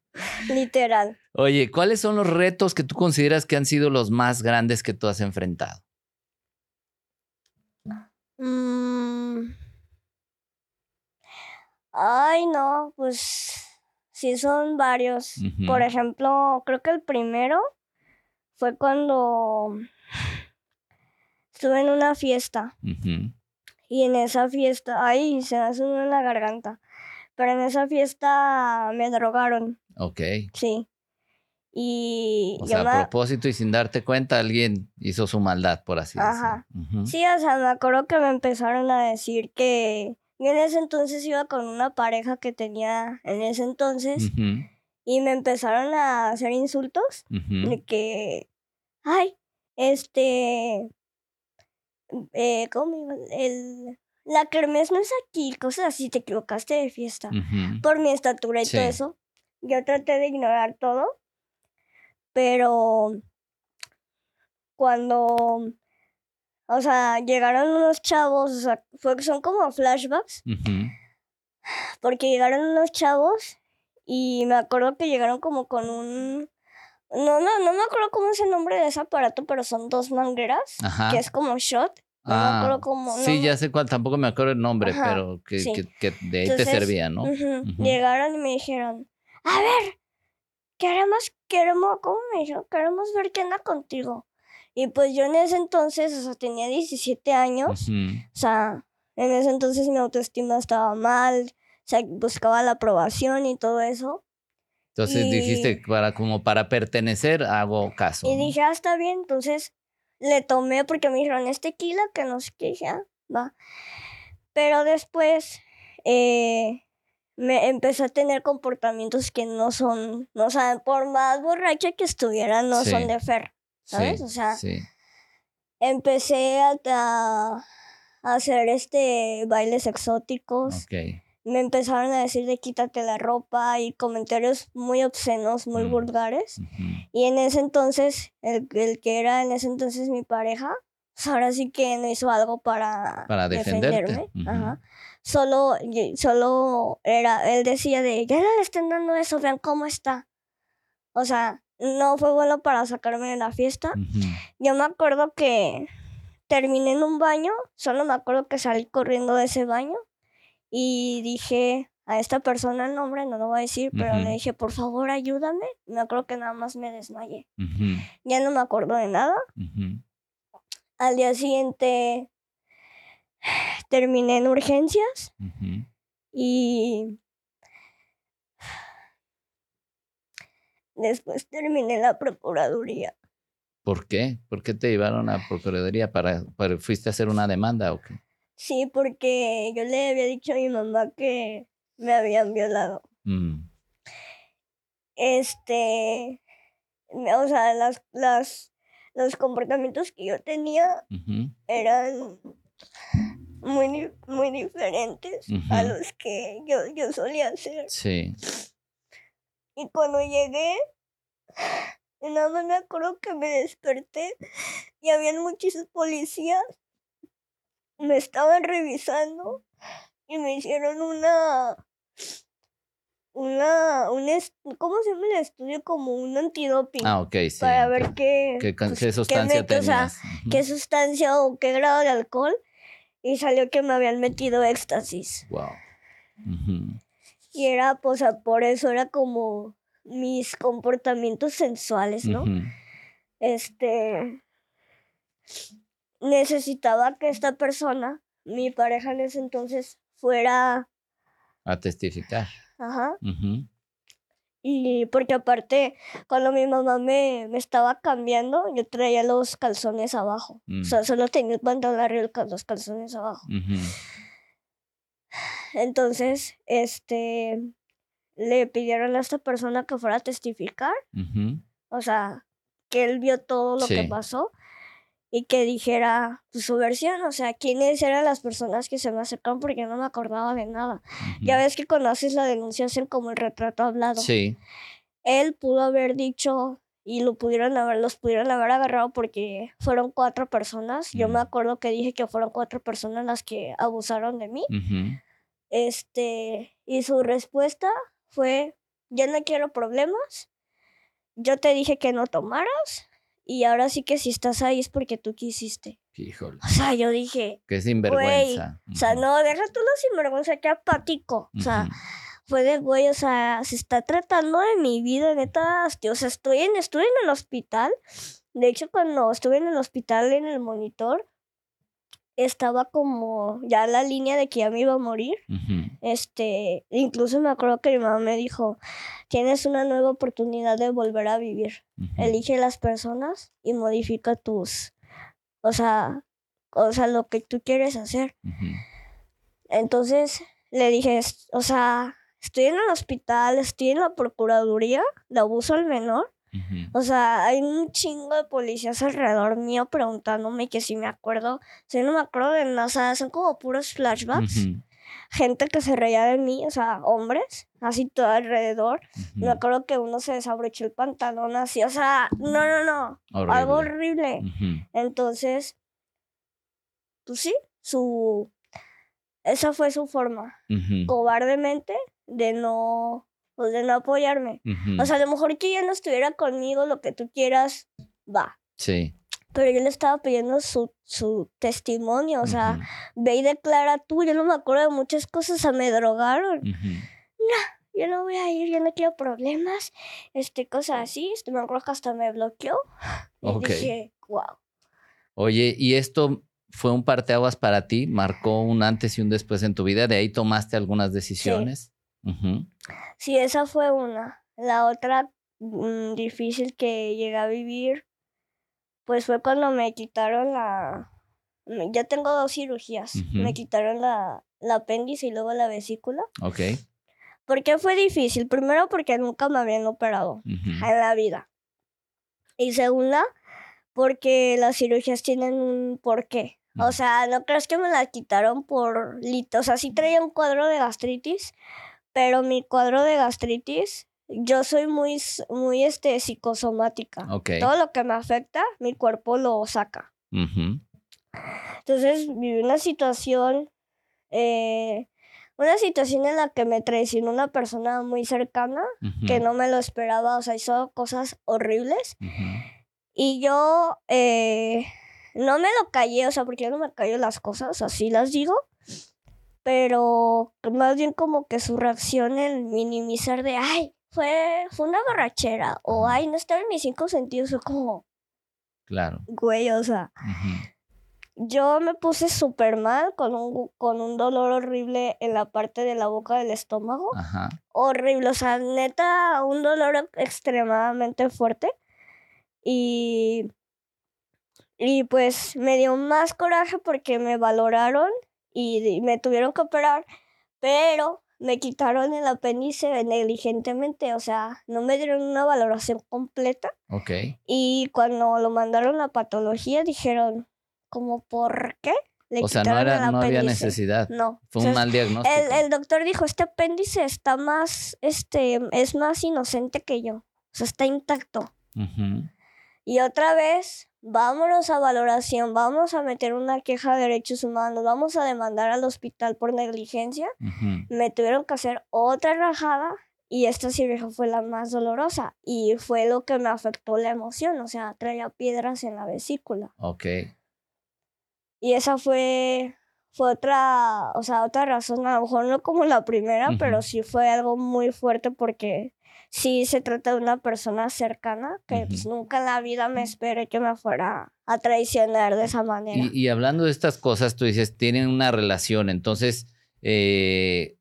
Literal. Oye, ¿cuáles son los retos que tú consideras que han sido los más grandes que tú has enfrentado? Mm. Ay, no, pues sí son varios. Por ejemplo, creo que el primero fue cuando estuve en una fiesta y en esa fiesta, ay, se me hace un nudo en la garganta, pero en esa fiesta me drogaron, Ok. sí. Y O sea, me- a propósito y sin darte cuenta, alguien hizo su maldad, por así Ajá. decirlo. Ujú. Sí, o sea, me acuerdo que me empezaron a decir que yo en ese entonces iba con una pareja que tenía en ese entonces y me empezaron a hacer insultos de que, ay, este, eh, ¿cómo? El, la kermés no es aquí, cosas así, te equivocaste de fiesta. Por mi estatura y Sí. todo eso, yo traté de ignorar todo, pero cuando, o sea, llegaron unos chavos, o sea, fue, son como flashbacks, porque llegaron unos chavos y me acuerdo que llegaron como con un... No, no, no me acuerdo cómo es el nombre de ese aparato, pero son dos mangueras, Ajá. que es como shot. No me Ah, acuerdo cómo. no sí, ya sé cuál, tampoco me acuerdo el nombre, Ajá, pero que, sí. que- que de ahí te servía, ¿no? Llegaron y me dijeron, a ver, queremos, queremos, ¿cómo me dijeron? Queremos ver qué anda contigo. Y pues yo en ese entonces, o sea, tenía 17 años, o sea, en ese entonces mi autoestima estaba mal, o sea, buscaba la aprobación y todo eso. Entonces Y- dijiste, para, como para pertenecer, hago caso. Y dije, ah, está bien, entonces le tomé porque me dijeron, es tequila, que no sé qué, dije, ah, va. Pero después eh, me empecé a tener comportamientos que no son, no, sea, por más borracha que estuviera, no Sí. son de Fer. ¿sabes? Sí, O sea, sí. Empecé a, hacer este bailes exóticos. Ok. Me empezaron a decir de quítate la ropa y comentarios muy obscenos, muy Mm. vulgares. Ujú. Y en ese entonces, el, el que era en ese entonces mi pareja, pues ahora sí que no hizo algo para, defenderme. Ajá. Solo, solo era, él decía de, ya no le estén dando eso, vean cómo está. O sea, no fue bueno para sacarme de la fiesta. Yo me acuerdo que terminé en un baño, solo me acuerdo que salí corriendo de ese baño y dije a esta persona el nombre, no lo voy a decir, pero le dije, por favor, ayúdame. Me acuerdo que nada más me desmayé. Ya no me acuerdo de nada. Al día siguiente terminé en urgencias y después terminé en la procuraduría. ¿Por qué? ¿Por qué te llevaron a Procuraduría? ¿Para, para- ¿Fuiste a hacer una demanda o qué? Sí, porque yo le había dicho a mi mamá que me habían violado. Mm, Este, o sea, las, las, los comportamientos que yo tenía eran muy, muy diferentes a los que yo, yo solía hacer. Sí. Y cuando llegué, nada más me acuerdo que me desperté y habían muchísimos policías. Me estaban revisando y me hicieron una. Una. Un ¿Cómo se llama el estudio? Como un antidoping. Ah, ok, sí. para ver qué. ¿Qué, pues, qué qué sustancia mete, o sea, qué sustancia o qué grado de alcohol. Y salió que me habían metido éxtasis. Wow. Y era, pues, a- por eso era como mis comportamientos sensuales, ¿no? Este. Necesitaba que esta persona, mi pareja en ese entonces, fuera. A testificar. Ajá. Ujú, Y porque aparte, cuando mi mamá me, me estaba cambiando, yo traía los calzones abajo. Mm. O sea, solo tenía el pantalón arriba y los calzones abajo. Entonces, este. Le pidieron a esta persona que fuera a testificar. O sea, que él vio todo lo que pasó y que dijera pues, su versión. O sea, quiénes eran las personas que se me acercaron porque no me acordaba de nada. Ya ves que cuando haces la denuncia hacen como el retrato hablado. Sí. Él pudo haber dicho y lo pudieron haber, los pudieron haber agarrado porque fueron cuatro personas. Yo me acuerdo que dije que fueron cuatro personas las que abusaron de mí. Este, y su respuesta fue, yo no quiero problemas, yo te dije que no tomaras, y ahora sí que si estás ahí es porque tú quisiste. Híjole. O sea, yo dije, Qué sinvergüenza. o sea, no, deja tú lo sinvergüenza, que apático. O sea, fue de güey, o sea, se está tratando de mi vida, neta, hostia, o sea, estoy en, estuve en el hospital. De hecho, cuando estuve en el hospital en el monitor, estaba como ya la línea de que ya me iba a morir. Este, incluso me acuerdo que mi mamá me dijo, tienes una nueva oportunidad de volver a vivir. Elige las personas y modifica tus, o sea, o sea, lo que tú quieres hacer. Entonces le dije, "Es- o sea, estoy en el hospital, estoy en la procuraduría de abuso al menor. O sea, hay un chingo de policías alrededor mío preguntándome que si me acuerdo. Si no me acuerdo de nada, o sea, son como puros flashbacks. Gente que se reía de mí, o sea, hombres, así todo alrededor. Me acuerdo que uno se desabrochó el pantalón así, o sea, no, no, no, algo Horrible. Entonces, pues sí, su... Esa fue su forma, cobardemente, de no, pues de no apoyarme. O sea, a lo mejor que ella no estuviera conmigo, lo que tú quieras, va. Sí. Pero yo le estaba pidiendo su, su testimonio, o sea, ve y declara tú, yo no me acuerdo de muchas cosas, o sea, me drogaron. ujú. yo no voy a ir, yo no quiero problemas, este, cosas así. Este, me acuerdo que hasta me bloqueó. Y dije, wow. Oye, ¿y esto fue un parteaguas para ti? ¿Marcó un antes y un después en tu vida? ¿De ahí tomaste algunas decisiones? Sí, esa fue una. La otra mm, difícil que llegué a vivir, pues fue cuando me quitaron la... Ya tengo dos cirugías. Me quitaron la, la apéndice y luego la vesícula. Ok. ¿Por qué fue difícil? Primero porque nunca me habían operado en la vida. Y segunda, porque las cirugías tienen un porqué. O sea, no crees que me la quitaron por. O sea, sí traía un cuadro de gastritis, pero mi cuadro de gastritis, yo soy muy, muy este, psicosomática. Todo lo que me afecta, mi cuerpo lo saca. Entonces viví una situación, eh, una situación en la que me traicionó una persona muy cercana que no me lo esperaba, o sea, hizo cosas horribles. Y yo eh, no me lo callé, o sea, porque yo no me callo las cosas, así las digo. Pero más bien como que su reacción en minimizar de, ay, fue, fue una borrachera, o ay, no estaba en mis cinco sentidos, fue como, Claro. güey, o sea, yo me puse súper mal con un, con un dolor horrible en la parte de la boca del estómago. Ajá. horrible, o sea, neta, un dolor extremadamente fuerte. Y, y pues me dio más coraje porque me valoraron y me tuvieron que operar, pero me quitaron el apéndice negligentemente, o sea, no me dieron una valoración completa. Ok. Y cuando lo mandaron a patología dijeron, ¿como por qué? o sea, no, era, no había necesidad. No. Fue un mal diagnóstico. El, el, doctor dijo, este apéndice está más, este, es más inocente que yo. O sea, está intacto. Y otra vez, vámonos a valoración, vamos a meter una queja de derechos humanos, vamos a demandar al hospital por negligencia. Me tuvieron que hacer otra rajada y esta cirugía fue la más dolorosa y fue lo que me afectó la emoción, o sea, traía piedras en la vesícula. Ok. Y esa fue, fue otra, o sea, otra razón, a lo mejor no como la primera, pero sí fue algo muy fuerte porque sí se trata de una persona cercana que pues, nunca en la vida me esperé que me fuera a traicionar de esa manera. Y, hablando de estas cosas, tú dices, tienen una relación, entonces, eh,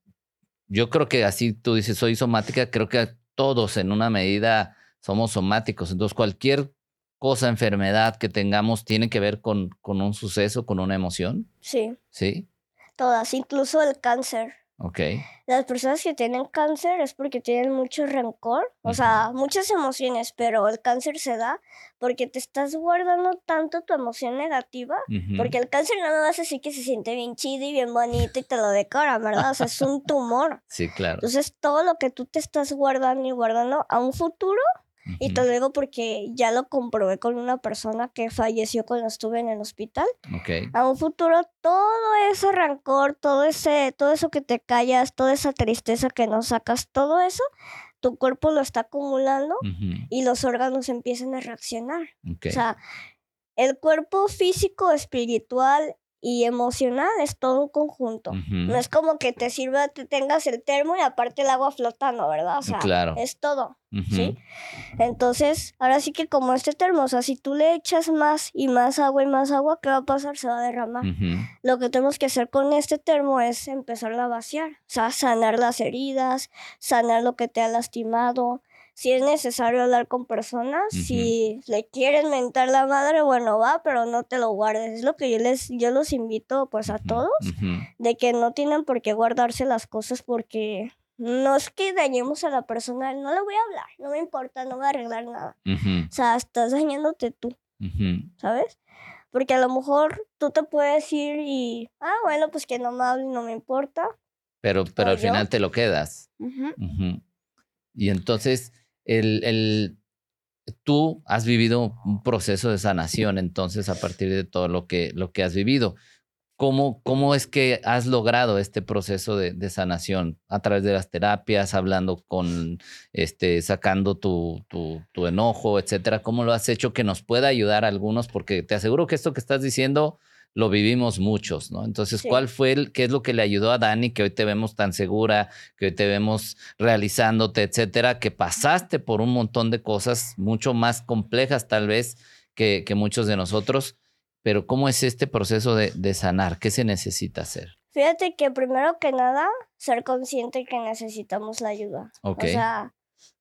yo creo que así tú dices, soy somática, creo que todos en una medida somos somáticos, entonces cualquier cosa, enfermedad que tengamos tiene que ver con, con un suceso, con una emoción? Sí. ¿Sí? Todas, incluso el cáncer. Ok. Las personas que tienen cáncer es porque tienen mucho rencor, o sea, muchas emociones, pero el cáncer se da porque te estás guardando tanto tu emoción negativa, porque el cáncer no me vas a decir que se siente bien chido y bien bonito y te lo decora, ¿verdad? O sea, es un tumor. Sí, claro. Entonces, todo lo que tú te estás guardando y guardando a un futuro y te lo digo porque ya lo comprobé con una persona que falleció cuando estuve en el hospital. A un futuro, todo ese rancor, todo, ese, todo eso que te callas, toda esa tristeza que no sacas, todo eso, tu cuerpo lo está acumulando y los órganos empiezan a reaccionar. O sea, el cuerpo físico, espiritual y emocional es todo un conjunto. No es como que te sirva, te tengas el termo y aparte el agua flotando, ¿verdad? O sea, es todo, ¿sí? Entonces, ahora sí que como este termo, o sea, si tú le echas más y más agua y más agua, ¿qué va a pasar? Se va a derramar. Lo que tenemos que hacer con este termo es empezar a vaciar, o sea, sanar las heridas, sanar lo que te ha lastimado, si es necesario hablar con personas, si le quieren mentar la madre, bueno, va, pero no te lo guardes. Es lo que yo les yo los invito pues a todos de que no tienen por qué guardarse las cosas porque no es que dañemos a la persona, no le voy a hablar, no me importa, no voy a arreglar nada. O sea, estás dañándote tú. ¿Sabes? Porque a lo mejor tú te puedes ir y, ah, bueno, pues que no me hable, no me importa. Pero, pero al final te lo quedas. Y entonces, el, el, tú has vivido un proceso de sanación, entonces, a partir de todo lo que, lo que has vivido. ¿Cómo, ¿Cómo es que has logrado este proceso de, sanación? A través de las terapias, hablando con, este, sacando tu, tu, tu, enojo, etcétera. ¿Cómo lo has hecho que nos pueda ayudar a algunos? Porque te aseguro que esto que estás diciendo lo vivimos muchos, ¿no? Entonces, ¿cuál fue el, qué es lo que le ayudó a Dani, que hoy te vemos tan segura, que hoy te vemos realizándote, etcétera, que pasaste por un montón de cosas mucho más complejas tal vez que, que muchos de nosotros, pero ¿cómo es este proceso de, de sanar? ¿Qué se necesita hacer? Fíjate que primero que nada, ser consciente que necesitamos la ayuda. O sea,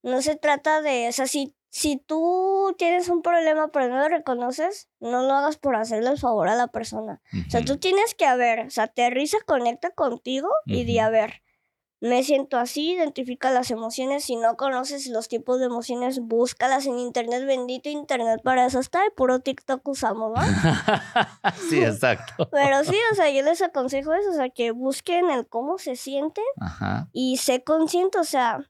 no se trata de, o sea, si si tú tienes un problema pero no lo reconoces, no lo hagas por hacerle el favor a la persona. O sea, tú tienes que, a ver, o sea, aterriza, conecta contigo y di, a ver, me siento así, identifica las emociones. Si no conoces los tipos de emociones, búscalas en internet, bendito internet para eso está, y puro TikTok usamos, ¿no? sí, exacto. Pero sí, o sea, yo les aconsejo eso, o sea, que busquen el cómo se sienten y sé consciente, o sea,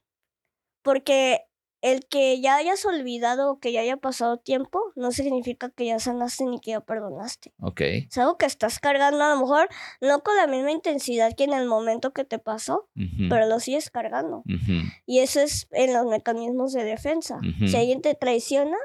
porque el que ya hayas olvidado o que ya haya pasado tiempo no significa que ya sanaste ni que ya perdonaste. Ok. Es algo que estás cargando a lo mejor no con la misma intensidad que en el momento que te pasó, pero lo sigues cargando. Y eso es en los mecanismos de defensa. Si alguien te traiciona,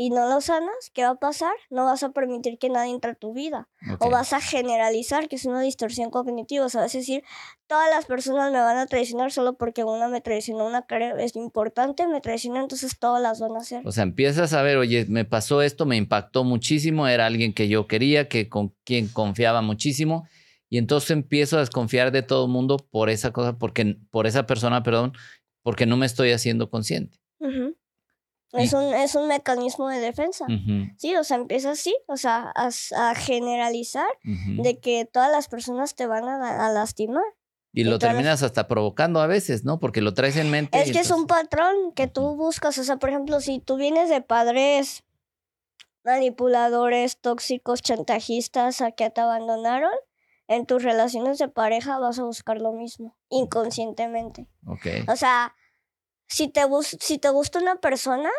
y no lo sanas, ¿qué va a pasar? No vas a permitir que nadie entre a tu vida. O vas a generalizar, que es una distorsión cognitiva. O sea, es decir, todas las personas me van a traicionar solo porque una me traicionó, una es importante, me traicionó, entonces todas las van a hacer. O sea, empiezas a ver, oye, me pasó esto, me impactó muchísimo, era alguien que yo quería, que con quien confiaba muchísimo. Y entonces empiezo a desconfiar de todo el mundo por esa cosa, porque, por esa persona, perdón, porque no me estoy haciendo consciente. Es un, es un mecanismo de defensa. Sí, o sea, empieza así, o sea, a, generalizar de que todas las personas te van a, lastimar. Y lo Entonces- terminas hasta provocando a veces, ¿no? Porque lo traes en mente. Es y que es un entonces- patrón que tú buscas. O sea, por ejemplo, si tú vienes de padres manipuladores, tóxicos, chantajistas, a que te abandonaron, en tus relaciones de pareja vas a buscar lo mismo, inconscientemente. Ok. O sea, si te, si te gusta una persona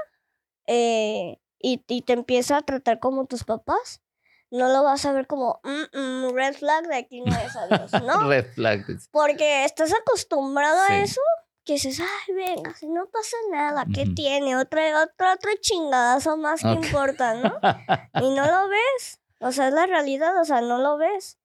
eh, y, y te empieza a tratar como tus papás, no lo vas a ver como "Mm, mm, red flag de aquí no es adiós, ¿no? Red flag. Porque estás acostumbrado Sí. a eso, que dices, ay, venga, si no pasa nada, ¿qué tiene? Otra, otra, otra chingadazo más que importa, ¿no? Y no lo ves. O sea, es la realidad, o sea, no lo ves.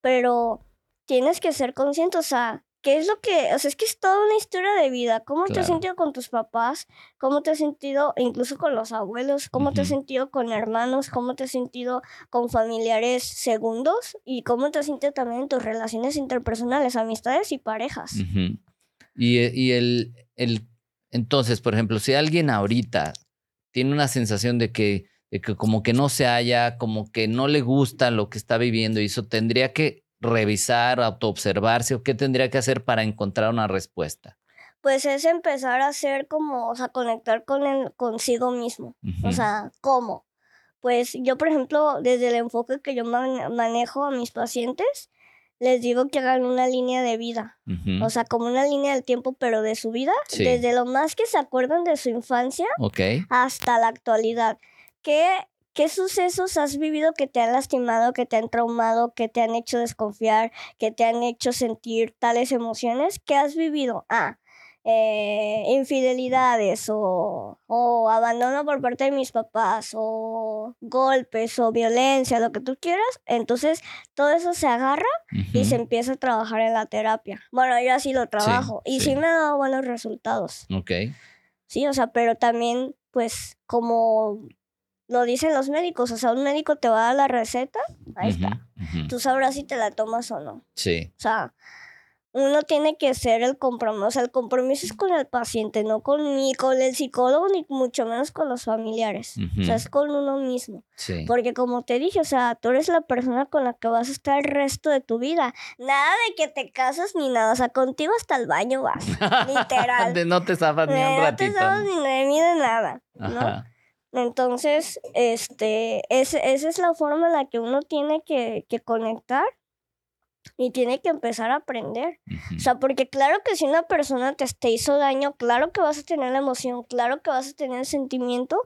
Pero tienes que ser consciente, o sea, ¿qué es lo que, o sea, es que es toda una historia de vida. ¿Cómo te has sentido con tus papás? ¿Cómo te has sentido incluso con los abuelos? ¿Cómo te has sentido con hermanos? ¿Cómo te has sentido con familiares segundos? ¿Y cómo te has sentido también en tus relaciones interpersonales, amistades y parejas? Y, eh, y el, el, entonces, por ejemplo, si alguien ahorita tiene una sensación de que, de que como que no se halla, como que no le gusta lo que está viviendo y eso, tendría que revisar, autoobservarse o qué tendría que hacer para encontrar una respuesta. Pues es empezar a hacer como, o sea, conectar con el, consigo mismo. O sea, ¿cómo? Pues yo, por ejemplo, desde el enfoque que yo man- manejo a mis pacientes, les digo que hagan una línea de vida. O sea, como una línea del tiempo, pero de su vida, Sí. desde lo más que se acuerdan de su infancia hasta la actualidad. ¿Qué, ¿Qué sucesos has vivido que te han lastimado, que te han traumado, que te han hecho desconfiar, que te han hecho sentir tales emociones? ¿Qué has vivido? Ah, eh, infidelidades o, o abandono por parte de mis papás o golpes o violencia, lo que tú quieras. Entonces, todo eso se agarra y se empieza a trabajar en la terapia. Bueno, yo así lo trabajo y sí. sí me ha dado buenos resultados. Ok. Sí, o sea, pero también, pues, como lo dicen los médicos, o sea, un médico te va a dar la receta, ahí está. Ujú. Tú sabrás si te la tomas o no. Sí. O sea, uno tiene que ser el compromiso, o sea, el compromiso es con el paciente, no con ni con el psicólogo, ni mucho menos con los familiares. O sea, es con uno mismo. Sí. Porque como te dije, o sea, tú eres la persona con la que vas a estar el resto de tu vida. Nada de que te casas ni nada, o sea, contigo hasta el baño vas. Literal. De no te zafas ni un Eh, no te ratito. ¿no? ni de mí de nada, ¿no? Entonces, este, es- esa es la forma en la que uno tiene que, que conectar y tiene que empezar a aprender. Ujú. O sea, porque claro que si una persona te, te hizo daño, claro que vas a tener la emoción, claro que vas a tener el sentimiento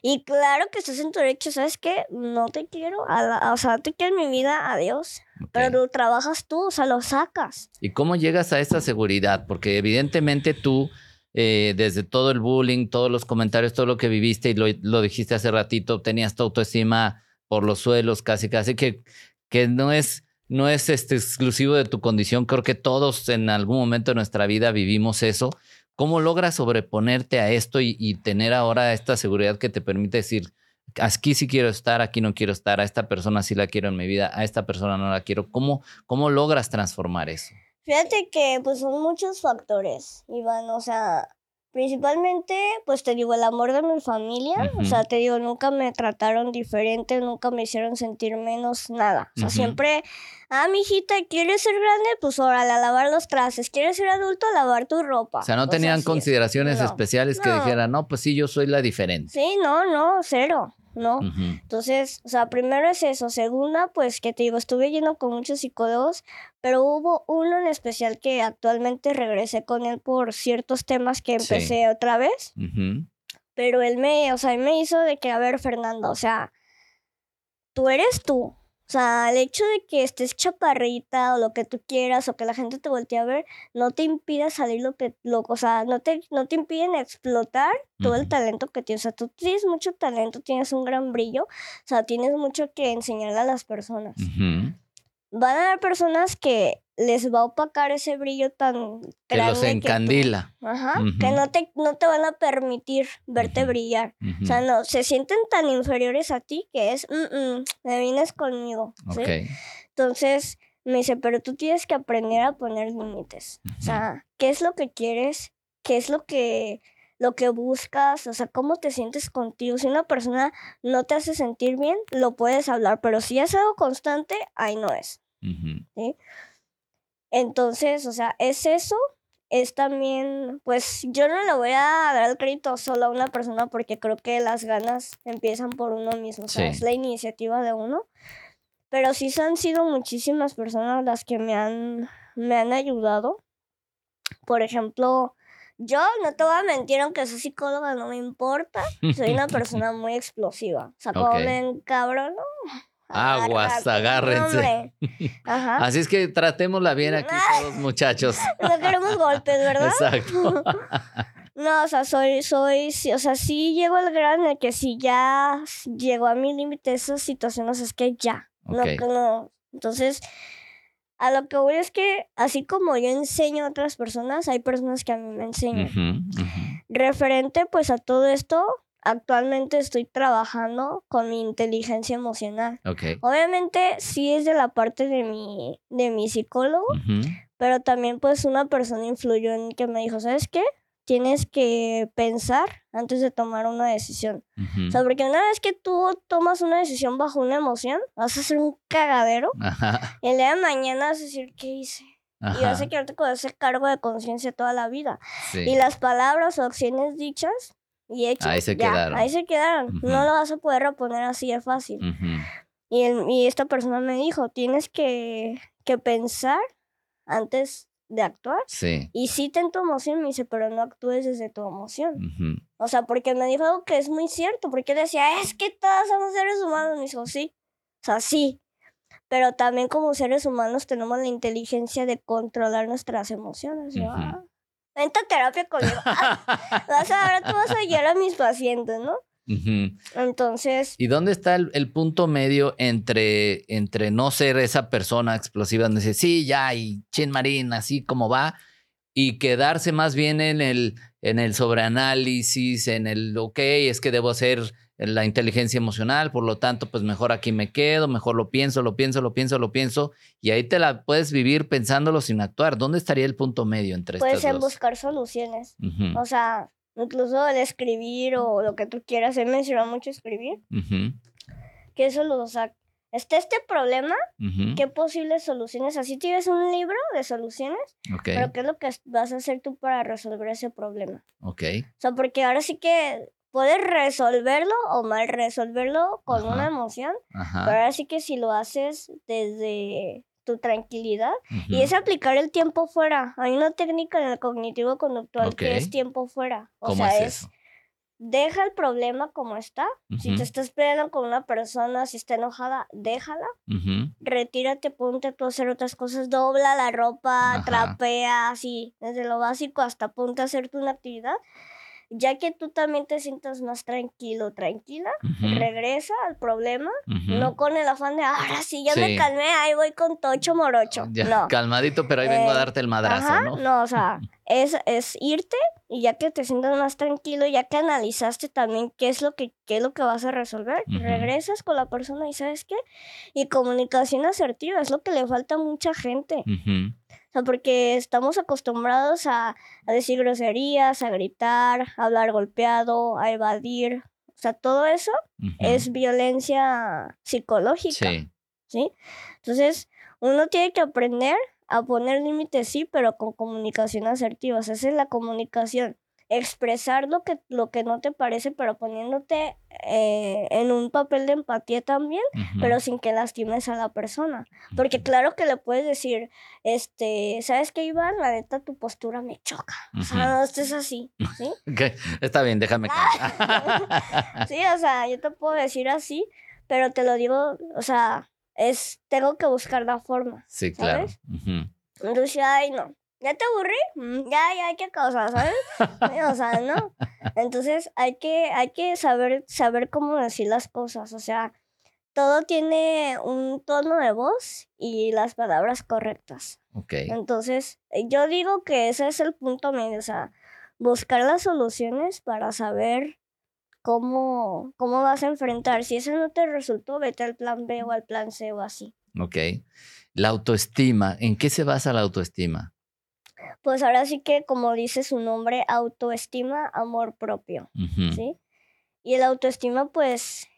y claro que estás en tu derecho, ¿sabes qué? No te quiero, a la- o sea, te quiero en mi vida, adiós. Ok. Pero lo trabajas tú, o sea, lo sacas. ¿Y cómo llegas a esa seguridad? Porque evidentemente tú, eh, desde todo el bullying, todos los comentarios, todo lo que viviste, y lo, lo dijiste hace ratito, tenías tu autoestima por los suelos, casi, casi, que, que no es, no es este exclusivo de tu condición. Creo que todos en algún momento de nuestra vida vivimos eso. ¿Cómo logras sobreponerte a esto y, y tener ahora esta seguridad que te permite decir, aquí sí quiero estar, aquí no quiero estar, a esta persona sí la quiero en mi vida, a esta persona no la quiero? ¿Cómo, cómo logras transformar eso? Fíjate que pues son muchos factores, Iván, o sea, principalmente pues te digo el amor de mi familia, o Ujú. sea, te digo, nunca me trataron diferente, nunca me hicieron sentir menos, nada. O sea, Ujú. siempre, ah, mi hijita, ¿quieres ser grande? Pues órale, a lavar los trastes, ¿quieres ser adulto? A lavar tu ropa. O sea, no Pues tenían es. consideraciones No. especiales que No. dijeran, no, pues sí, yo soy la diferente. Sí, no, no, cero, no. Entonces, o sea, primero es eso. Segunda, pues que te digo, estuve yendo con muchos psicólogos, pero hubo uno en especial que actualmente regresé con él por ciertos temas que Sí. empecé otra vez. Pero él me, o sea, él me hizo de que, a ver, Fernanda, o sea, tú eres tú. O sea, el hecho de que estés chaparrita o lo que tú quieras o que la gente te voltee a ver, no te impida salir lo que, lo, o sea, no te, no te impiden explotar todo el talento que tienes. O sea, tú tienes mucho talento, tienes un gran brillo, o sea, tienes mucho que enseñarle a las personas. Van a haber personas que les va a opacar ese brillo tan Que los tú- encandila. Ajá, que no te, no te van a permitir verte brillar. O sea, no, se sienten tan inferiores a ti que es, "Mm, mm, me vienes conmigo. ¿sí? Entonces me dice, pero tú tienes que aprender a poner límites. O sea, ¿qué es lo que quieres? ¿Qué es lo que, lo que buscas? O sea, ¿cómo te sientes contigo? Si una persona no te hace sentir bien, lo puedes hablar, pero si es algo constante, ahí no es. Ujú. Entonces, o sea, es eso, es también, pues yo no le voy a dar el crédito solo a una persona porque creo que las ganas empiezan por uno mismo, o sea, Sí. es la iniciativa de uno. Pero sí han sido muchísimas personas las que me han, me han ayudado. Por ejemplo, yo no te voy a mentir, aunque soy psicóloga, no me importa. Soy una persona muy explosiva. O sea, como me encabrono. Aguas, agárrense. Ajá. Así es que tratémosla bien aquí todos, muchachos. No queremos golpes, ¿verdad? Exacto. No, o sea, soy, soy, sí, o sea, sí llego al grado en el que si ya llegó a mi límite esas situaciones, es que ya. No, Ok. que no. Entonces, a lo que voy es que así como yo enseño a otras personas, hay personas que a mí me enseñan. Referente pues a todo esto, actualmente estoy trabajando con mi inteligencia emocional. Ok. Obviamente sí es de la parte de mi, de mi psicólogo, Ujú. pero también pues una persona influyó en que me dijo, ¿sabes qué? Tienes que pensar antes de tomar una decisión. Ujú. O sea, porque una vez que tú tomas una decisión bajo una emoción, vas a hacer un cagadero. Ajá. Y el día de mañana vas a decir, ¿qué hice? Y vas Ajá. a quedarte con ese cargo de conciencia toda la vida. Sí. Y las palabras o acciones dichas y hechas, Ahí se ya, quedaron. ahí se quedaron. No lo vas a poder reponer así de fácil. Y, el- y esta persona me dijo, tienes que, que pensar antes de actuar. Sí. Y sí ten tu emoción, me dice, pero no actúes desde tu emoción. O sea, porque me dijo algo que es muy cierto, porque decía, es que todos somos seres humanos. Me dijo, sí. O sea, sí. Pero también como seres humanos tenemos la inteligencia de controlar nuestras emociones. Vente a terapia conmigo. Ah, vas a, ahora tú vas a guiar a mis pacientes, ¿no? Ujú. Entonces, ¿Y dónde está el, el punto medio entre, entre no ser esa persona explosiva donde dice, sí, ya, y chin marín, así como va, y quedarse más bien en el, en el sobreanálisis, en el, ok, es que debo hacer la inteligencia emocional, por lo tanto, pues mejor aquí me quedo, mejor lo pienso, lo pienso, lo pienso, lo pienso, y ahí te la puedes vivir pensándolo sin actuar. ¿Dónde estaría el punto medio entre puedes estas dos? buscar soluciones. O sea, incluso el escribir o lo que tú quieras. Él menciona mucho escribir. Que eso lo, o sea, está este problema, ¿qué posibles soluciones? Así tienes un libro de soluciones, Ok, pero ¿qué es lo que vas a hacer tú para resolver ese problema? ok. O sea, porque ahora sí que puedes resolverlo o mal resolverlo con Ajá. una emoción, Ajá. pero ahora sí que si lo haces desde tu tranquilidad y es aplicar el tiempo fuera. Hay una técnica en el cognitivo conductual que es tiempo fuera. O ¿Cómo sea, es deja el problema como está. Si te estás peleando con una persona, si está enojada, déjala. Retírate, ponte tú a hacer otras cosas, dobla la ropa, Ajá. trapea, así, desde lo básico hasta ponte a hacerte una actividad. Ya que tú también te sientas más tranquilo, tranquila, regresa al problema, no con el afán de, ahora sí, ya Sí. me calmé, ahí voy con tocho morocho. Ya, no. calmadito, pero ahí vengo a Eh, darte el madrazo, Ajá, ¿no? o sea, es, es irte y ya que te sientas más tranquilo, ya que analizaste también qué es lo que, qué es lo que vas a resolver, regresas con la persona y ¿sabes qué? Y comunicación asertiva, es lo que le falta a mucha gente. O sea, porque estamos acostumbrados a, a decir groserías, a gritar, a hablar golpeado, a evadir. O sea, todo eso es violencia psicológica. Sí. ¿sí? Entonces, uno tiene que aprender a poner límites, sí, pero con comunicación asertiva. O sea, esa es la comunicación. Expresar lo que, lo que no te parece, pero poniéndote eh, en un papel de empatía también, Ujú. pero sin que lastimes a la persona. Porque claro que le puedes decir, este, ¿sabes qué, Iván? La neta, tu postura me choca. O sea, no estés así, ¿sí? Ok, Está bien, déjame. Sí, o sea, yo te puedo decir así, pero te lo digo, o sea, es, tengo que buscar la forma. Sí, claro. ¿Sabes? Ujú. Entonces, ay, no. ¿Ya te aburrí? Mm, Ya, ya hay que cosa, ¿sabes? Sí, o sea, ¿no? Entonces hay que, hay que saber, saber cómo decir las cosas. O sea, todo tiene un tono de voz y las palabras correctas. Ok. Entonces, eh, yo digo que ese es el punto medio. O sea, buscar las soluciones para saber cómo, cómo vas a enfrentar. Si eso no te resultó, vete al plan B o al plan C o así. Ok. La autoestima. ¿En qué se basa la autoestima? Pues ahora sí que, como dice su nombre, autoestima, amor propio. ¿sí? Y el autoestima, pues,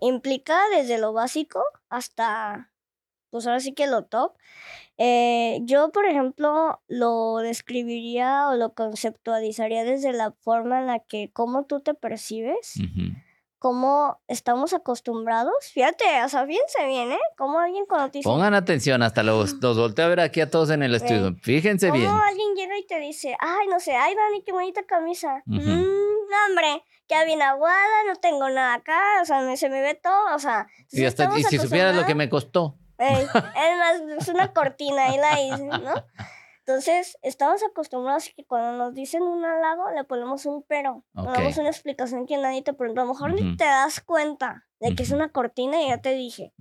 implica desde lo básico hasta pues ahora sí que lo top. Eh, yo, por ejemplo, lo describiría o lo conceptualizaría desde la forma en la que, cómo tú te percibes. Cómo estamos acostumbrados. Fíjate, o sea, fíjense bien, ¿eh? Cómo alguien cuando te dice, Pongan atención, hasta los, los volteo a ver aquí a todos en el estudio. Fíjense cómo bien. alguien llega y te dice, ay, no sé, ay, Dani, qué bonita camisa. Mm, no, hombre, queda bien aguada, no tengo nada acá, o sea, me- se me ve todo, o sea. Y, sí hasta, y si supieras lo que me costó. Ey, es más, es una cortina, ahí la hice, ¿no? Entonces, estamos acostumbrados a que cuando nos dicen un halago, le ponemos un pero. Le Ok. damos una explicación que nadie te pregunta. A lo mejor ni te das cuenta de que es una cortina y ya te dije.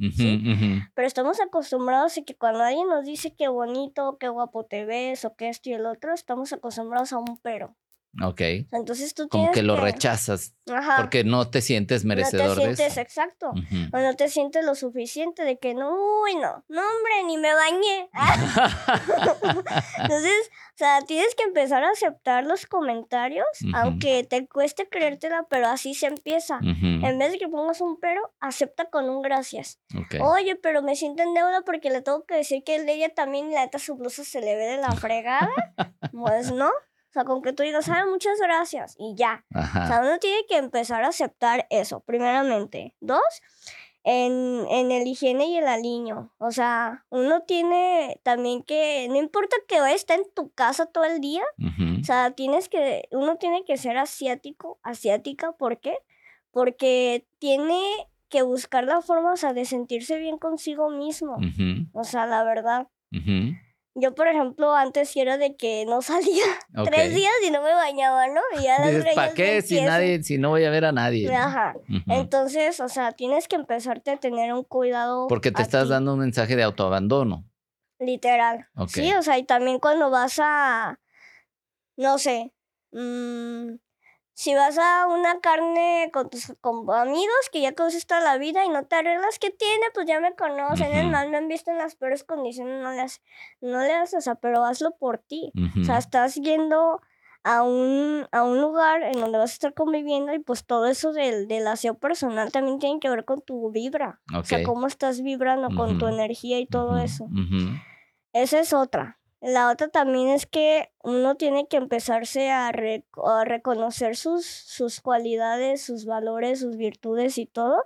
Pero estamos acostumbrados a que cuando alguien nos dice qué bonito, qué guapo te ves, o que esto y el otro, estamos acostumbrados a un pero. Ok. Entonces tú Como tienes que lo rechazas Ajá. porque no te sientes no te merecedor de sientes eso. exacto. O no te sientes lo suficiente de que no, uy, no, no, hombre, ni me bañé. Entonces, o sea, tienes que empezar a aceptar los comentarios, aunque te cueste creértela, pero así se empieza. En vez de que pongas un pero, acepta con un gracias. Ok. Oye, pero me siento en deuda porque le tengo que decir que el de ella también, la neta, su blusa se le ve de la fregada. pues no. O sea, con que tú digas, ay, muchas gracias. Y ya. O sea, uno tiene que empezar a aceptar eso, primeramente. Dos, en, en el higiene y el aliño. O sea, uno tiene también que, no importa que esté en tu casa todo el día, o sea, tienes que, uno tiene que ser asiático, asiática, ¿por qué? Porque tiene que buscar la forma, o sea, de sentirse bien consigo mismo. O sea, la verdad. Ujú. Yo, por ejemplo, antes sí era de que no salía Ok. tres días y no me bañaba, ¿no? Y ya las Dices, ¿para qué si nadie, si no voy a ver a nadie? ¿no? Ajá. Entonces, o sea, tienes que empezarte a tener un cuidado. Porque te estás ti, dando un mensaje de autoabandono. Literal. Ok. Sí, o sea, y también cuando vas a. No sé. mm, si vas a una carne con tus con amigos que ya conoces toda la vida y no te arreglas, ¿qué tiene? Pues ya me conocen, es Ujú. más, me han visto en las peores condiciones, no le haces, no le haces, o sea, pero hazlo por ti. O sea, estás yendo a un, a un lugar en donde vas a estar conviviendo y pues todo eso del, del aseo personal también tiene que ver con tu vibra. O sea, cómo estás vibrando con tu energía y todo eso. Esa es otra. La otra también es que uno tiene que empezarse a, re- a reconocer sus, sus cualidades, sus valores, sus virtudes y todo.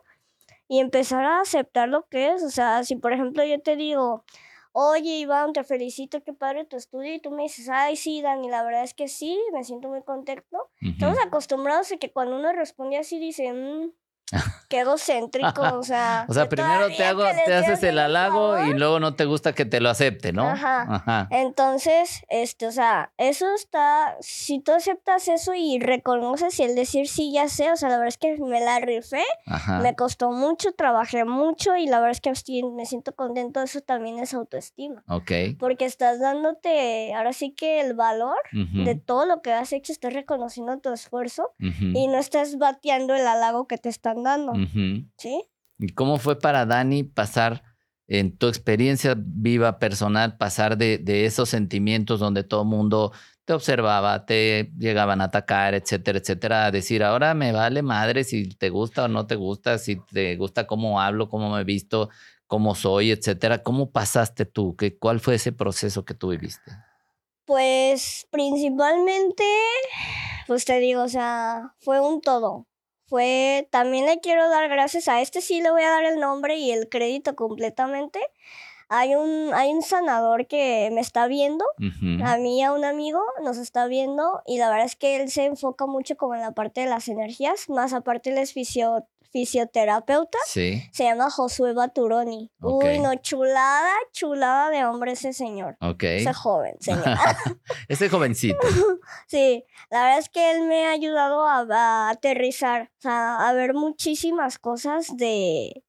Y empezar a aceptar lo que es. O sea, si por ejemplo yo te digo, oye Iván, te felicito, qué padre tu estudio. Y tú me dices, ay, sí, Dani, la verdad es que sí, me siento muy contento. Estamos acostumbrados a que cuando uno responde así, dice, "Mm, qué egocéntrico. O sea, O sea, primero te, hago, te haces el halago favor". y luego no te gusta que te lo acepte, ¿no? Ajá. Ajá. Entonces, este, o sea, eso está, si tú aceptas eso y reconoces y el decir sí, ya sé, o sea, la verdad es que me la rifé, Ajá. me costó mucho, trabajé mucho y la verdad es que estoy- me siento contento, eso también es autoestima, Ok. porque estás dándote, ahora sí que el valor de todo lo que has hecho, estás reconociendo tu esfuerzo y no estás bateando el halago que te están dando. ¿sí? ¿Y cómo fue para Dani pasar en tu experiencia viva personal, pasar de, de esos sentimientos donde todo el mundo te observaba, te llegaban a atacar, etcétera, etcétera, a decir, ahora me vale madre si te gusta o no te gusta, si te gusta cómo hablo, cómo me he visto, cómo soy, etcétera? ¿Cómo pasaste tú? ¿Qué, ¿Cuál fue ese proceso que tú viviste? Pues principalmente, pues te digo, o sea, fue un todo. Fue, también le quiero dar gracias a este, sí le voy a dar el nombre y el crédito completamente. Hay un, hay un sanador que me está viendo, a mí y a un amigo nos está viendo y la verdad es que él se enfoca mucho como en la parte de las energías, más aparte él es fisio- fisioterapeuta. Sí, Se llama Josué Baturoni. Uy, no, chulada, chulada de hombre ese señor. ok. Ese joven, señor. Ese jovencito. Sí, la verdad es que él me ha ayudado a, a aterrizar, o sea, a ver muchísimas cosas de...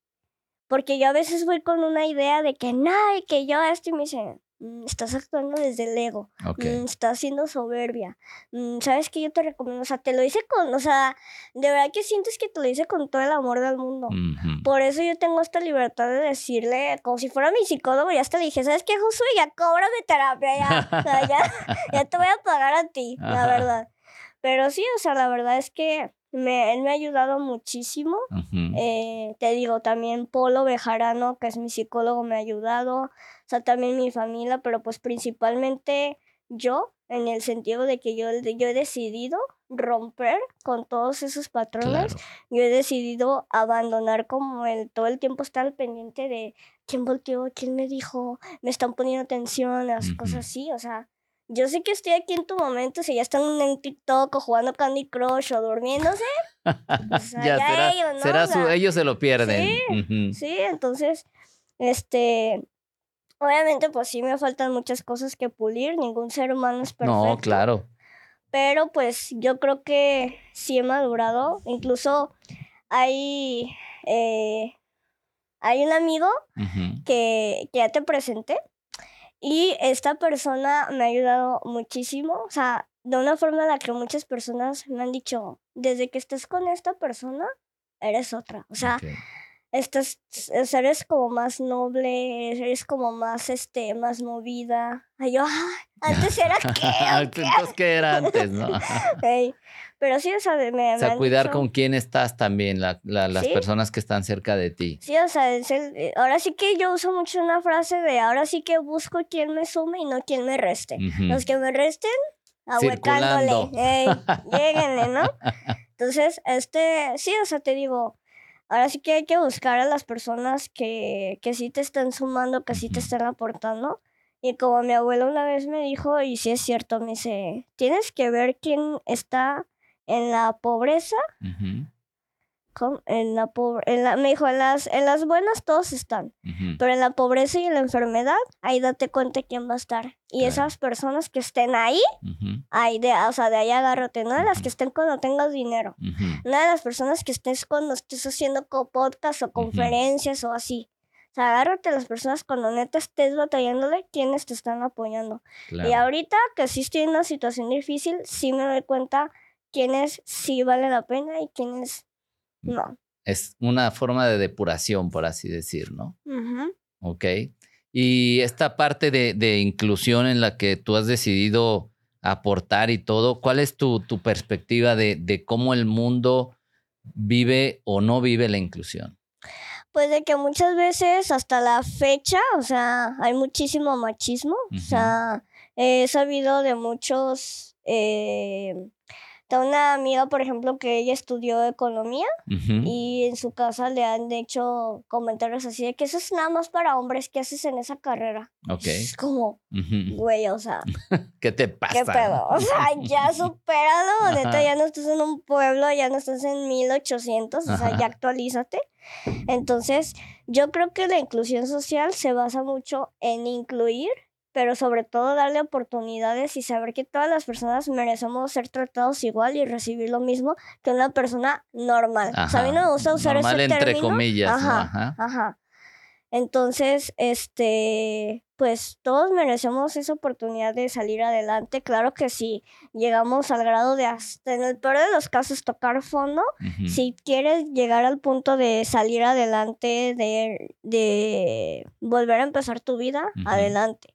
Porque yo a veces voy con una idea de que no, y que yo esto y me dicen, "Mm, estás actuando desde el ego, mm, estás siendo soberbia, mm, sabes que yo te recomiendo, o sea, te lo hice con, o sea, de verdad que sientes que te lo hice con todo el amor del mundo. Por eso yo tengo esta libertad de decirle, como si fuera mi psicólogo, ya hasta le dije, ¿sabes qué, Josué? Ya cóbrame terapia, ya. O sea, ya, ya te voy a pagar a ti, la verdad. Pero sí, o sea, la verdad es que me, él me ha ayudado muchísimo. Eh, te digo, también Polo Bejarano, que es mi psicólogo, me ha ayudado. O sea, también mi familia, pero pues principalmente yo, en el sentido de que yo, yo he decidido romper con todos esos patrones. Claro. Yo he decidido abandonar como el todo el tiempo estar al pendiente de quién volteó, quién me dijo, me están poniendo atención, las cosas así. O sea, yo sé que estoy aquí en tu momento, si ya están en TikTok o jugando Candy Crush o durmiéndose. pues ya será, ellos, ¿no? será O su, ellos se lo pierden. sí. Sí, entonces, este, obviamente pues sí me faltan muchas cosas que pulir, ningún ser humano es perfecto. No, claro. Pero pues yo creo que sí he madurado, incluso hay, eh, hay un amigo que, que ya te presenté y esta persona me ha ayudado muchísimo, o sea, de una forma en la que muchas personas me han dicho, desde que estés con esta persona, eres otra, o sea. Estás, o sea, eres como más noble, eres como más, este, más movida. Ay, yo, "Ah, antes era qué, o qué?". Entonces, ¿qué era antes, no? Pero sí, o sea, de- me, O me sea, cuidar dicho- con quién estás también, la- la- las Sí. personas que están cerca de ti. Sí, o sea, es el- eh, ahora sí que yo uso mucho una frase de ahora sí que busco quien me sume y no quien me reste. Los que me resten, ahuecándole. Circulando. Ey, lléguenle, ¿no? Entonces, este, sí, o sea, te digo, ahora sí que hay que buscar a las personas que, que sí te están sumando, que sí te están aportando. Y como mi abuelo una vez me dijo, y sí es cierto, me dice, tienes que ver quién está en la pobreza ¿Cómo? En la pobre, en la, me dijo, en las, en las buenas todos están, ujú. pero en la pobreza y en la enfermedad, ahí date cuenta quién va a estar. Y Claro. esas personas que estén ahí, Ujú, ahí de, o sea, de ahí agárrate, no de las que estén cuando tengas dinero, ujú. no de las personas que estés cuando estés haciendo co- podcast o conferencias o así. O sea, agárrate a las personas cuando neta estés batallándole, quienes te están apoyando. Y Claro. ahorita que sí estoy en una situación difícil, sí me doy cuenta quiénes sí valen la pena y quiénes no. Es una forma de depuración, por así decir, ¿no? Ujú. Ok. Y esta parte de, de inclusión en la que tú has decidido aportar y todo, ¿cuál es tu, tu perspectiva de, de cómo el mundo vive o no vive la inclusión? Pues de que muchas veces hasta la fecha, o sea, hay muchísimo machismo. O sea, he sabido de muchos, eh, de una amiga, por ejemplo, que ella estudió economía y en su casa le han hecho comentarios así de que eso es nada más para hombres, ¿qué haces en esa carrera? Ok. Es como, güey, o sea, ¿Qué te pasa? ¿qué pedo? O sea, ya supéralo, neta, Ajá. ya no estás en un pueblo, ya no estás en 1800, o sea, Ajá. ya actualízate. Entonces, yo creo que la inclusión social se basa mucho en incluir, pero sobre todo darle oportunidades y saber que todas las personas merecemos ser tratados igual y recibir lo mismo que una persona normal. O sea, a mí no me gusta usar Normal ese entre término. comillas, ¿no? Ajá, Ajá. Entonces, este, pues todos merecemos esa oportunidad de salir adelante. Claro que si llegamos al grado de, hasta en el peor de los casos, tocar fondo, si quieres llegar al punto de salir adelante, de, de volver a empezar tu vida, adelante.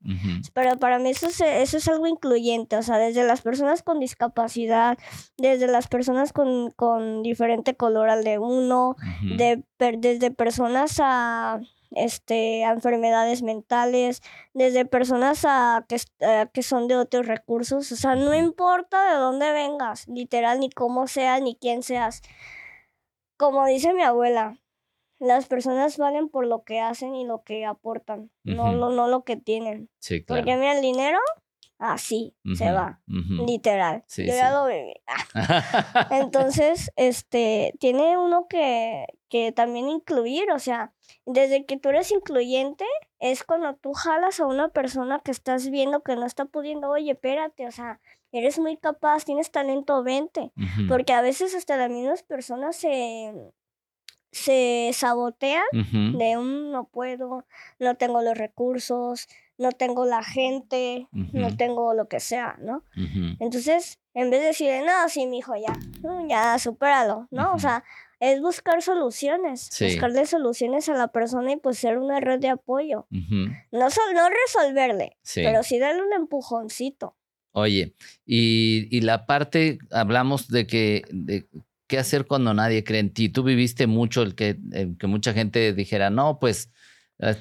Pero para mí eso es, eso es algo incluyente, o sea, desde las personas con discapacidad, desde las personas con, con diferente color al de uno, de, per- desde personas a, este, a enfermedades mentales, desde personas a que, a que son de otros recursos, o sea, no importa de dónde vengas, literal, ni cómo seas, ni quién seas. Como dice mi abuela, las personas valen por lo que hacen y lo que aportan, no, no, no lo que tienen. Sí, claro. Porque mira, el dinero, así, se va, literal. Sí, Yo ya sí. lo viví. Entonces, este, tiene uno que, que también incluir, o sea, desde que tú eres incluyente, es cuando tú jalas a una persona que estás viendo que no está pudiendo, oye, espérate, o sea, eres muy capaz, tienes talento, vente. Porque a veces hasta las mismas personas se, se sabotean de un no puedo, no tengo los recursos, no tengo la gente, no tengo lo que sea, ¿no? Entonces, en vez de decirle, no, sí, mi hijo, ya, no, ya, supéralo, ¿no? O sea, es buscar soluciones, Sí. buscarle soluciones a la persona y pues ser una red de apoyo. No, sol- no resolverle, Sí. pero sí darle un empujoncito. Oye, y, y la parte, hablamos de que, de ¿qué hacer cuando nadie cree en ti? Tú viviste mucho el que, que mucha gente dijera, no, pues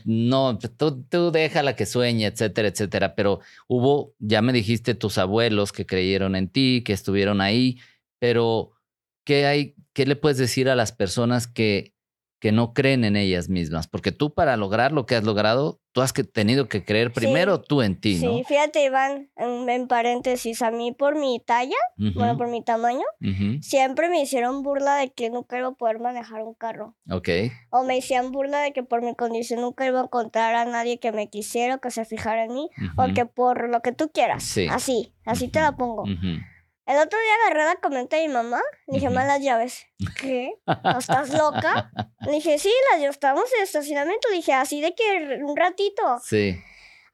no, tú, tú déjala que sueñe, etcétera, etcétera. Pero hubo, ya me dijiste, tus abuelos que creyeron en ti, que estuvieron ahí, pero ¿qué hay, qué le puedes decir a las personas que que no creen en ellas mismas, porque tú para lograr lo que has logrado, tú has tenido que creer primero tú en ti, ¿no? Sí, fíjate, Iván, en, paréntesis, a mí por mi talla, bueno, por mi tamaño, siempre me hicieron burla de que nunca iba a poder manejar un carro. Ok. O me hacían burla de que por mi condición nunca iba a encontrar a nadie que me quisiera que se fijara en mí, o que por lo que tú quieras. Sí. Así, así te la pongo. El otro día agarré la comenta de mi mamá, le dije, malas llaves. ¿Qué? ¿Estás loca? Le dije, sí, las llaves, estábamos en estacionamiento. Le dije, así de que un ratito. Sí.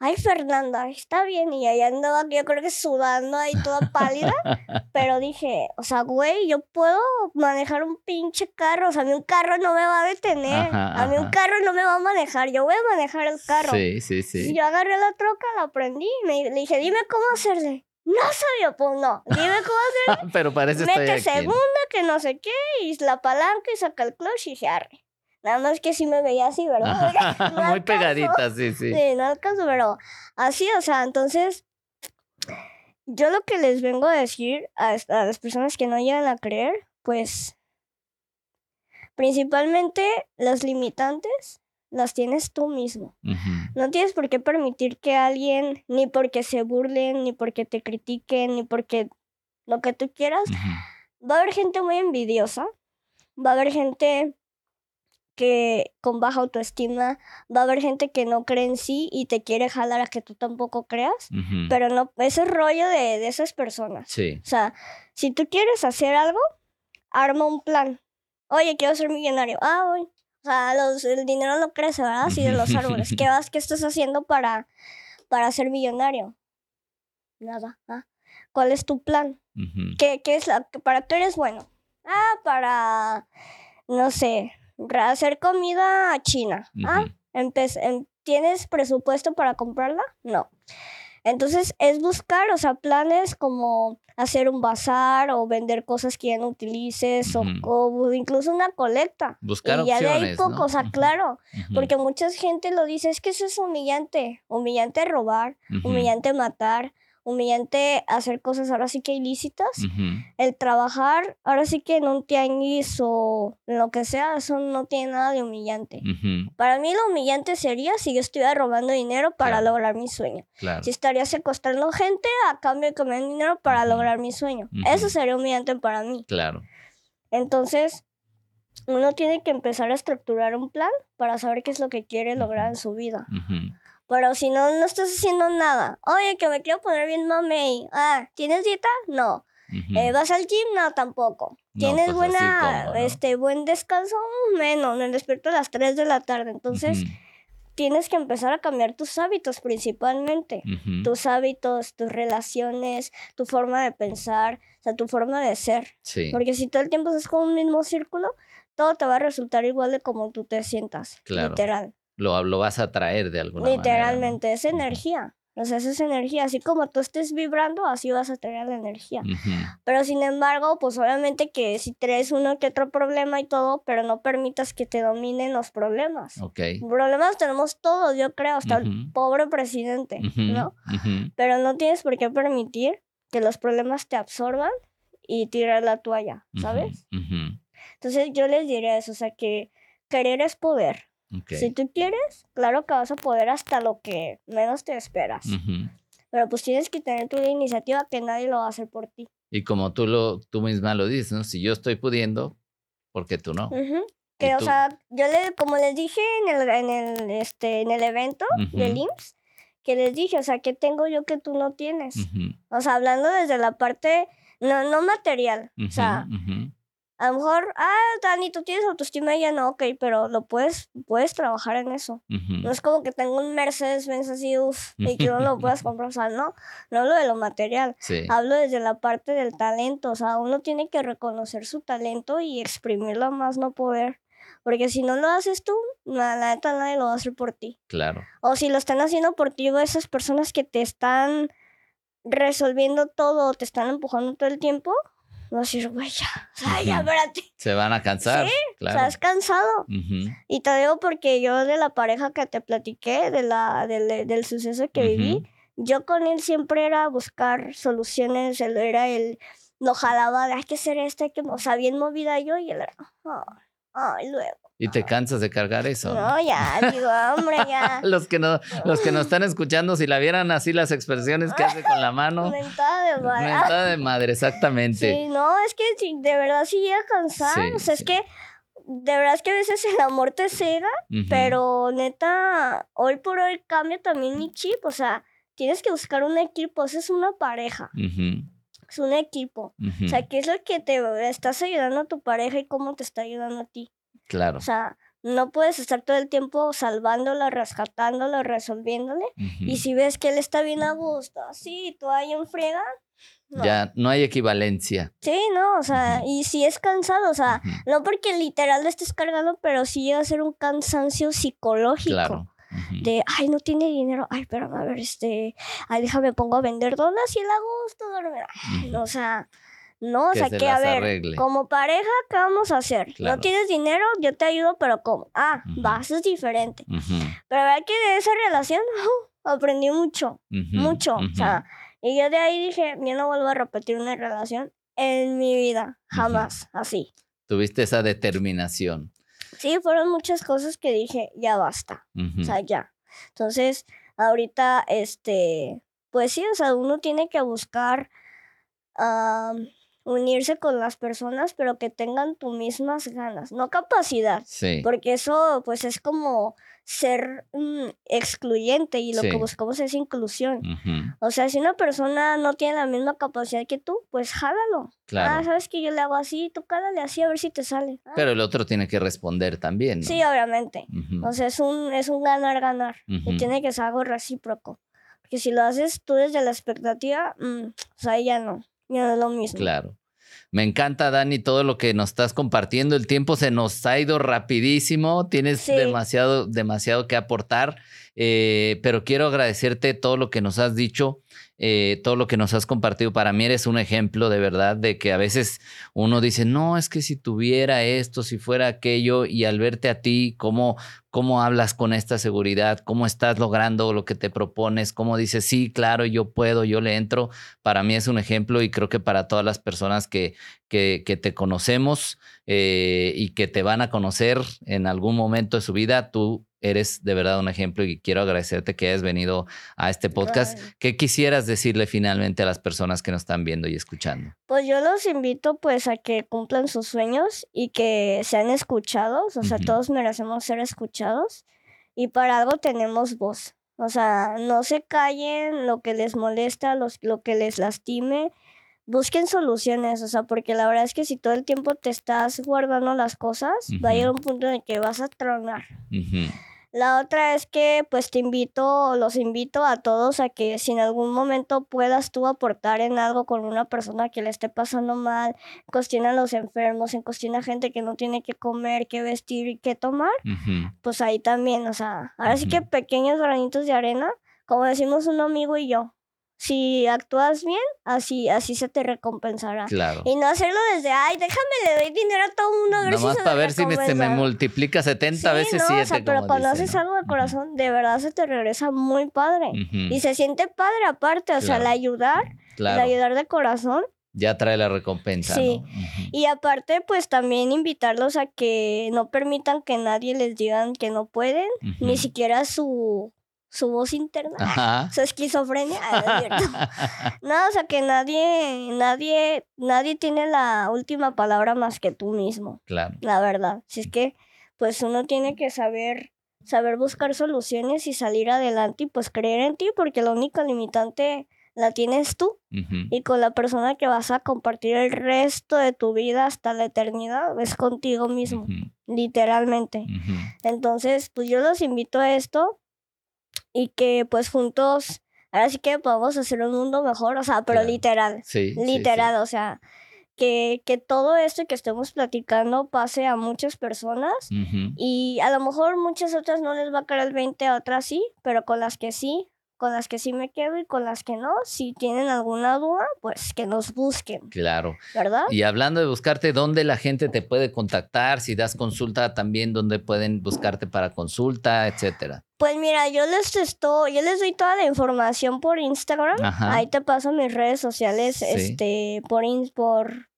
Ay, Fernanda, está bien. Y ahí andaba, yo creo que sudando ahí toda pálida. pero dije, o sea, güey, yo puedo manejar un pinche carro. O sea, a mí un carro no me va a detener. a mí un carro no me va a manejar. Yo voy a manejar el carro. Sí, sí, sí. Y yo agarré la troca, la aprendí. Y le dije, dime cómo hacerle. No sabía, pues no. Dime cómo hacer. Pero parece Mete segunda, que no sé qué, y la palanca y saca el clutch y se arre. Nada más que sí me veía así, ¿verdad? Muy pegadita, sí, sí. Sí, no alcanzo, pero así, o sea, entonces, yo lo que les vengo a decir a, a las personas que no llegan a creer, pues, principalmente los limitantes las tienes tú mismo. No tienes por qué permitir que alguien, ni porque se burlen, ni porque te critiquen, ni porque lo que tú quieras. Va a haber gente muy envidiosa, va a haber gente que con baja autoestima, va a haber gente que no cree en sí y te quiere jalar a que tú tampoco creas, pero no, ese es rollo de, de esas personas. Sí. O sea, si tú quieres hacer algo, arma un plan. Oye, quiero ser millonario. Ah, hoy sea, los, el dinero no crece, ¿verdad? Así de los árboles. ¿Qué vas, qué estás haciendo para, para ser millonario? Nada. ¿ah? ¿Cuál es tu plan? ¿Qué, ¿Qué, es la, para qué eres bueno? Ah, para, no sé, hacer comida china. Ah, em, ¿tienes presupuesto para comprarla? No. Entonces es buscar, o sea, planes como hacer un bazar o vender cosas que ya no utilices o, incluso una colecta. Buscar y ya de ahí poco, o sea, claro, porque mucha gente lo dice, es que eso es humillante, humillante robar, humillante matar, humillante hacer cosas ahora sí que ilícitas. El trabajar ahora sí que en un tianguis o en lo que sea, eso no tiene nada de humillante. Para mí lo humillante sería si yo estuviera robando dinero para lograr mi sueño. Si estaría secuestrando gente a cambio de que me dinero para lograr mi sueño. Eso sería humillante para mí. Claro. Entonces, uno tiene que empezar a estructurar un plan para saber qué es lo que quiere lograr en su vida. Pero si no, no estás haciendo nada. Oye, que me quiero poner bien mamey. Ah, ¿tienes dieta? No. Eh, ¿Vas al gym? No, tampoco. ¿Tienes pues buena, este, buen descanso? Menos. Me despierto a las 3 de la tarde. Entonces, tienes que empezar a cambiar tus hábitos principalmente. Tus hábitos, tus relaciones, tu forma de pensar, o sea, tu forma de ser. Porque si todo el tiempo estás con un mismo círculo, todo te va a resultar igual de como tú te sientas. Literal lo, lo vas a traer de alguna manera. Literalmente, es energía. O sea, eso es energía. Así como tú estés vibrando, así vas a tener la energía. Pero sin embargo, pues obviamente que si traes uno que otro problema y todo, pero no permitas que te dominen los problemas. Ok. Problemas tenemos todos, yo creo, hasta el pobre presidente, ¿no? Pero no tienes por qué permitir que los problemas te absorban y tirar la toalla, ¿sabes? Entonces yo les diría eso, o sea, que querer es poder. Si tú quieres, claro que vas a poder hasta lo que menos te esperas. Pero pues tienes que tener tu iniciativa que nadie lo va a hacer por ti. Y como tú, lo, tú misma lo dices, ¿no? Si yo estoy pudiendo, ¿por qué tú no? Que, o sea, yo le, como les dije en el, en el, este, en el evento del IMSS, que les dije, o sea, ¿qué tengo yo que tú no tienes? O sea, hablando desde la parte, no, no material, o sea, a lo mejor, ah, Dani, tú tienes autoestima ya no, ok, pero lo puedes, puedes trabajar en eso. No es como que tengo un Mercedes Benz así, uff, y que no lo puedas comprar. O sea, no, no hablo de lo material. Hablo desde la parte del talento. O sea, uno tiene que reconocer su talento y exprimirlo más no poder. Porque si no lo haces tú, la, neta nadie lo va a hacer por ti. Claro. O si lo están haciendo por ti, esas personas que te están resolviendo todo, te están empujando todo el tiempo, no decir, güey, ya, o sea, ya, espérate. Se van a cansar. Sí, claro. Estás cansado. Y te digo porque yo de la pareja que te platiqué, de la, del, del suceso que viví, yo con él siempre era buscar soluciones, él era el, lo jalaba de hay que hacer esto, hay que, o sea, bien movida yo y él era, ay, ay, luego. Y te cansas de cargar eso. ¿no? Ya, digo, hombre, ya. Los que no, los que nos están escuchando, si la vieran así las expresiones que hace con la mano, Mentada de madre. mentada de madre, exactamente. Sí, no, es que de verdad sí llega a cansar. Sí, o sea, sí. es que de verdad es que a veces el amor te cega, pero neta, hoy por hoy cambia también mi chip. O sea, tienes que buscar un equipo, eso es una pareja, es un equipo. O sea, ¿qué es lo que te estás ayudando a tu pareja y cómo te está ayudando a ti? Claro. O sea, no puedes estar todo el tiempo salvándola, rescatándola, resolviéndole. Y si ves que él está bien a gusto, así, tú ahí en no. Ya no hay equivalencia. Sí, no, o sea, y si es cansado, o sea, no porque literal le estés cargando, pero sí llega a ser un cansancio psicológico. Claro. De, ay, no tiene dinero, ay, pero a ver, este, ay, déjame pongo a vender donas y el a gusto ujú. O sea, no, o sea, se que a ver, arregle. como pareja, ¿qué vamos a hacer? Claro. No tienes dinero, yo te ayudo, pero ¿cómo? Ah, va, eso es diferente. Pero verdad que de esa relación aprendí mucho mucho. O sea, y yo de ahí dije, yo no vuelvo a repetir una relación en mi vida, jamás, así. Tuviste esa determinación. Sí, fueron muchas cosas que dije, ya basta, o sea, ya. Entonces, ahorita, este, pues sí, o sea, uno tiene que buscar unirse con las personas, pero que tengan tus mismas ganas, no capacidad. Sí. Porque eso, pues, es como ser mm, excluyente y lo Sí. que buscamos es inclusión. O sea, si una persona no tiene la misma capacidad que tú, pues jálalo. Ah, Claro. sabes que yo le hago así, tú cálale así a ver si te sale. Ah, Pero el otro tiene que responder también. ¿no? Sí, obviamente. Ujú, O sea, es un, es un ganar-ganar. ujú. Y tiene que ser algo recíproco. Porque si lo haces tú desde la expectativa, mm, o sea, ya no. Ya no es lo mismo. Claro. Me encanta, Dani, todo lo que nos estás compartiendo. El tiempo se nos ha ido rapidísimo. Tienes Sí. demasiado, demasiado que aportar. Eh, pero quiero agradecerte todo lo que nos has dicho, eh, todo lo que nos has compartido. Para mí eres un ejemplo de verdad de que a veces uno dice, no, es que si tuviera esto, si fuera aquello, y al verte a ti, cómo, cómo hablas con esta seguridad, cómo estás logrando lo que te propones, cómo dices, sí, claro, yo puedo, yo le entro. Para mí es un ejemplo y creo que para todas las personas que, que, que te conocemos eh, y que te van a conocer en algún momento de su vida, tú eres de verdad un ejemplo y quiero agradecerte que hayas venido a este podcast. Ay. ¿Qué quisieras decirle finalmente a las personas que nos están viendo y escuchando? Pues yo los invito pues a que cumplan sus sueños y que sean escuchados. O sea, todos merecemos ser escuchados. Y para algo tenemos voz. O sea, no se callen lo que les molesta, los, lo que les lastime. Busquen soluciones, o sea, porque la verdad es que si todo el tiempo te estás guardando las cosas, va a llegar un punto en el que vas a tronar. La otra es que pues te invito, los invito a todos a que si en algún momento puedas tú aportar en algo con una persona que le esté pasando mal, en cuestión a los enfermos, en cuestión a gente que no tiene que comer, que vestir y que tomar, pues ahí también, o sea, ahora sí que pequeños granitos de arena, como decimos un amigo y yo. Si actúas bien, así, así se te recompensará. Claro. Y no hacerlo desde, ay, déjame, le doy dinero a todo el mundo. si Nomás para ver si me, se me recompensa". multiplica 70 veces no, 7. o sea, pero cuando haces algo de corazón, de verdad se te regresa muy padre. Y se siente padre aparte, o sea, el ayudar, el Claro, ayudar de corazón. ya trae la recompensa. Sí. Y aparte, pues también invitarlos a que no permitan que nadie les digan que no pueden, ni siquiera su, su voz interna, Ajá. su esquizofrenia. Ah, no es cierto. No, o sea, que nadie, nadie, nadie tiene la última palabra más que tú mismo. claro. la verdad. Si es que, pues uno tiene que saber, saber buscar soluciones y salir adelante y pues creer en ti, porque la única limitante la tienes tú y con la persona que vas a compartir el resto de tu vida hasta la eternidad es contigo mismo, literalmente. Entonces, pues yo los invito a esto y que pues juntos, ahora sí que podamos hacer un mundo mejor, o sea, pero Claro. literal. Sí, sí, sí. Literal, o sea, que, que todo esto que estemos platicando pase a muchas personas y a lo mejor muchas otras no les va a caer el 20, a otras sí, pero con las que sí, con las que sí me quedo y con las que no. Si tienen alguna duda, pues que nos busquen. Claro. ¿Verdad? Y hablando de buscarte, ¿dónde la gente te puede contactar? Si das consulta también, ¿dónde pueden buscarte para consulta, etcétera? Pues mira, yo les estoy, yo les doy toda la información por Instagram. Ajá. Ahí te paso mis redes sociales, Sí. este, por, in- por,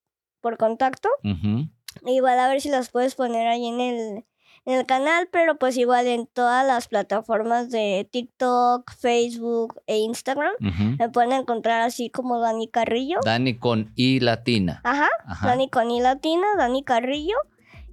por contacto. Ujú. Igual a ver si las puedes poner ahí en el, en el canal, pero pues igual en todas las plataformas de TikTok, Facebook e Instagram. Ujú. Me pueden encontrar así como Dani Carrillo. Dani con I latina. Ajá, Ajá. Dani con I latina, Dani Carrillo.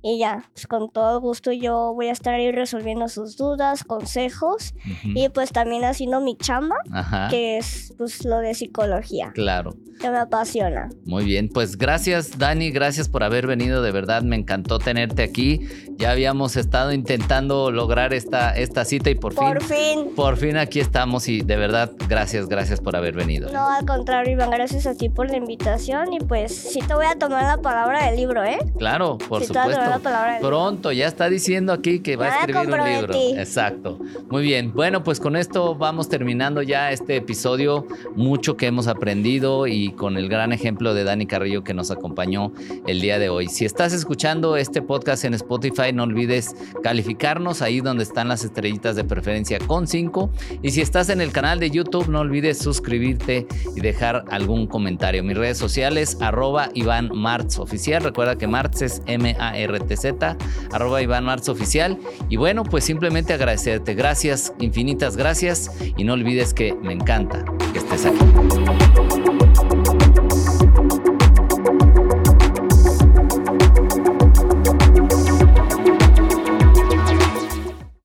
Y ya, pues con todo gusto yo voy a estar ahí resolviendo sus dudas, consejos y pues también haciendo mi chamba, Ajá. que es pues lo de psicología, Claro. que me apasiona. Muy bien, pues gracias Dani, gracias por haber venido, de verdad me encantó tenerte aquí. Ya habíamos estado intentando lograr esta, esta cita y por, Por fin, fin. por fin aquí estamos y de verdad gracias, gracias por haber venido. No, al contrario, Iván, gracias a ti por la invitación y pues sí te voy a tomar la palabra del libro, ¿eh? Claro, por Sí tomar la palabra. Pronto, ya está diciendo aquí que va a escribir un libro. Exacto. Muy bien. Bueno, pues con esto vamos terminando ya este episodio. Mucho que hemos aprendido y con el gran ejemplo de Dani Carrillo que nos acompañó el día de hoy. Si estás escuchando este podcast en Spotify, no olvides calificarnos ahí donde están las estrellitas de preferencia con 5. Y si estás en el canal de YouTube, no olvides suscribirte y dejar algún comentario. Mis redes sociales, arroba Iván Martz Oficial. Recuerda que Martz es M-A-R-T-Z, arroba Iván Martz Oficial. Y bueno, pues simplemente agradecerte. Gracias, infinitas gracias. Y no olvides que me encanta que estés aquí.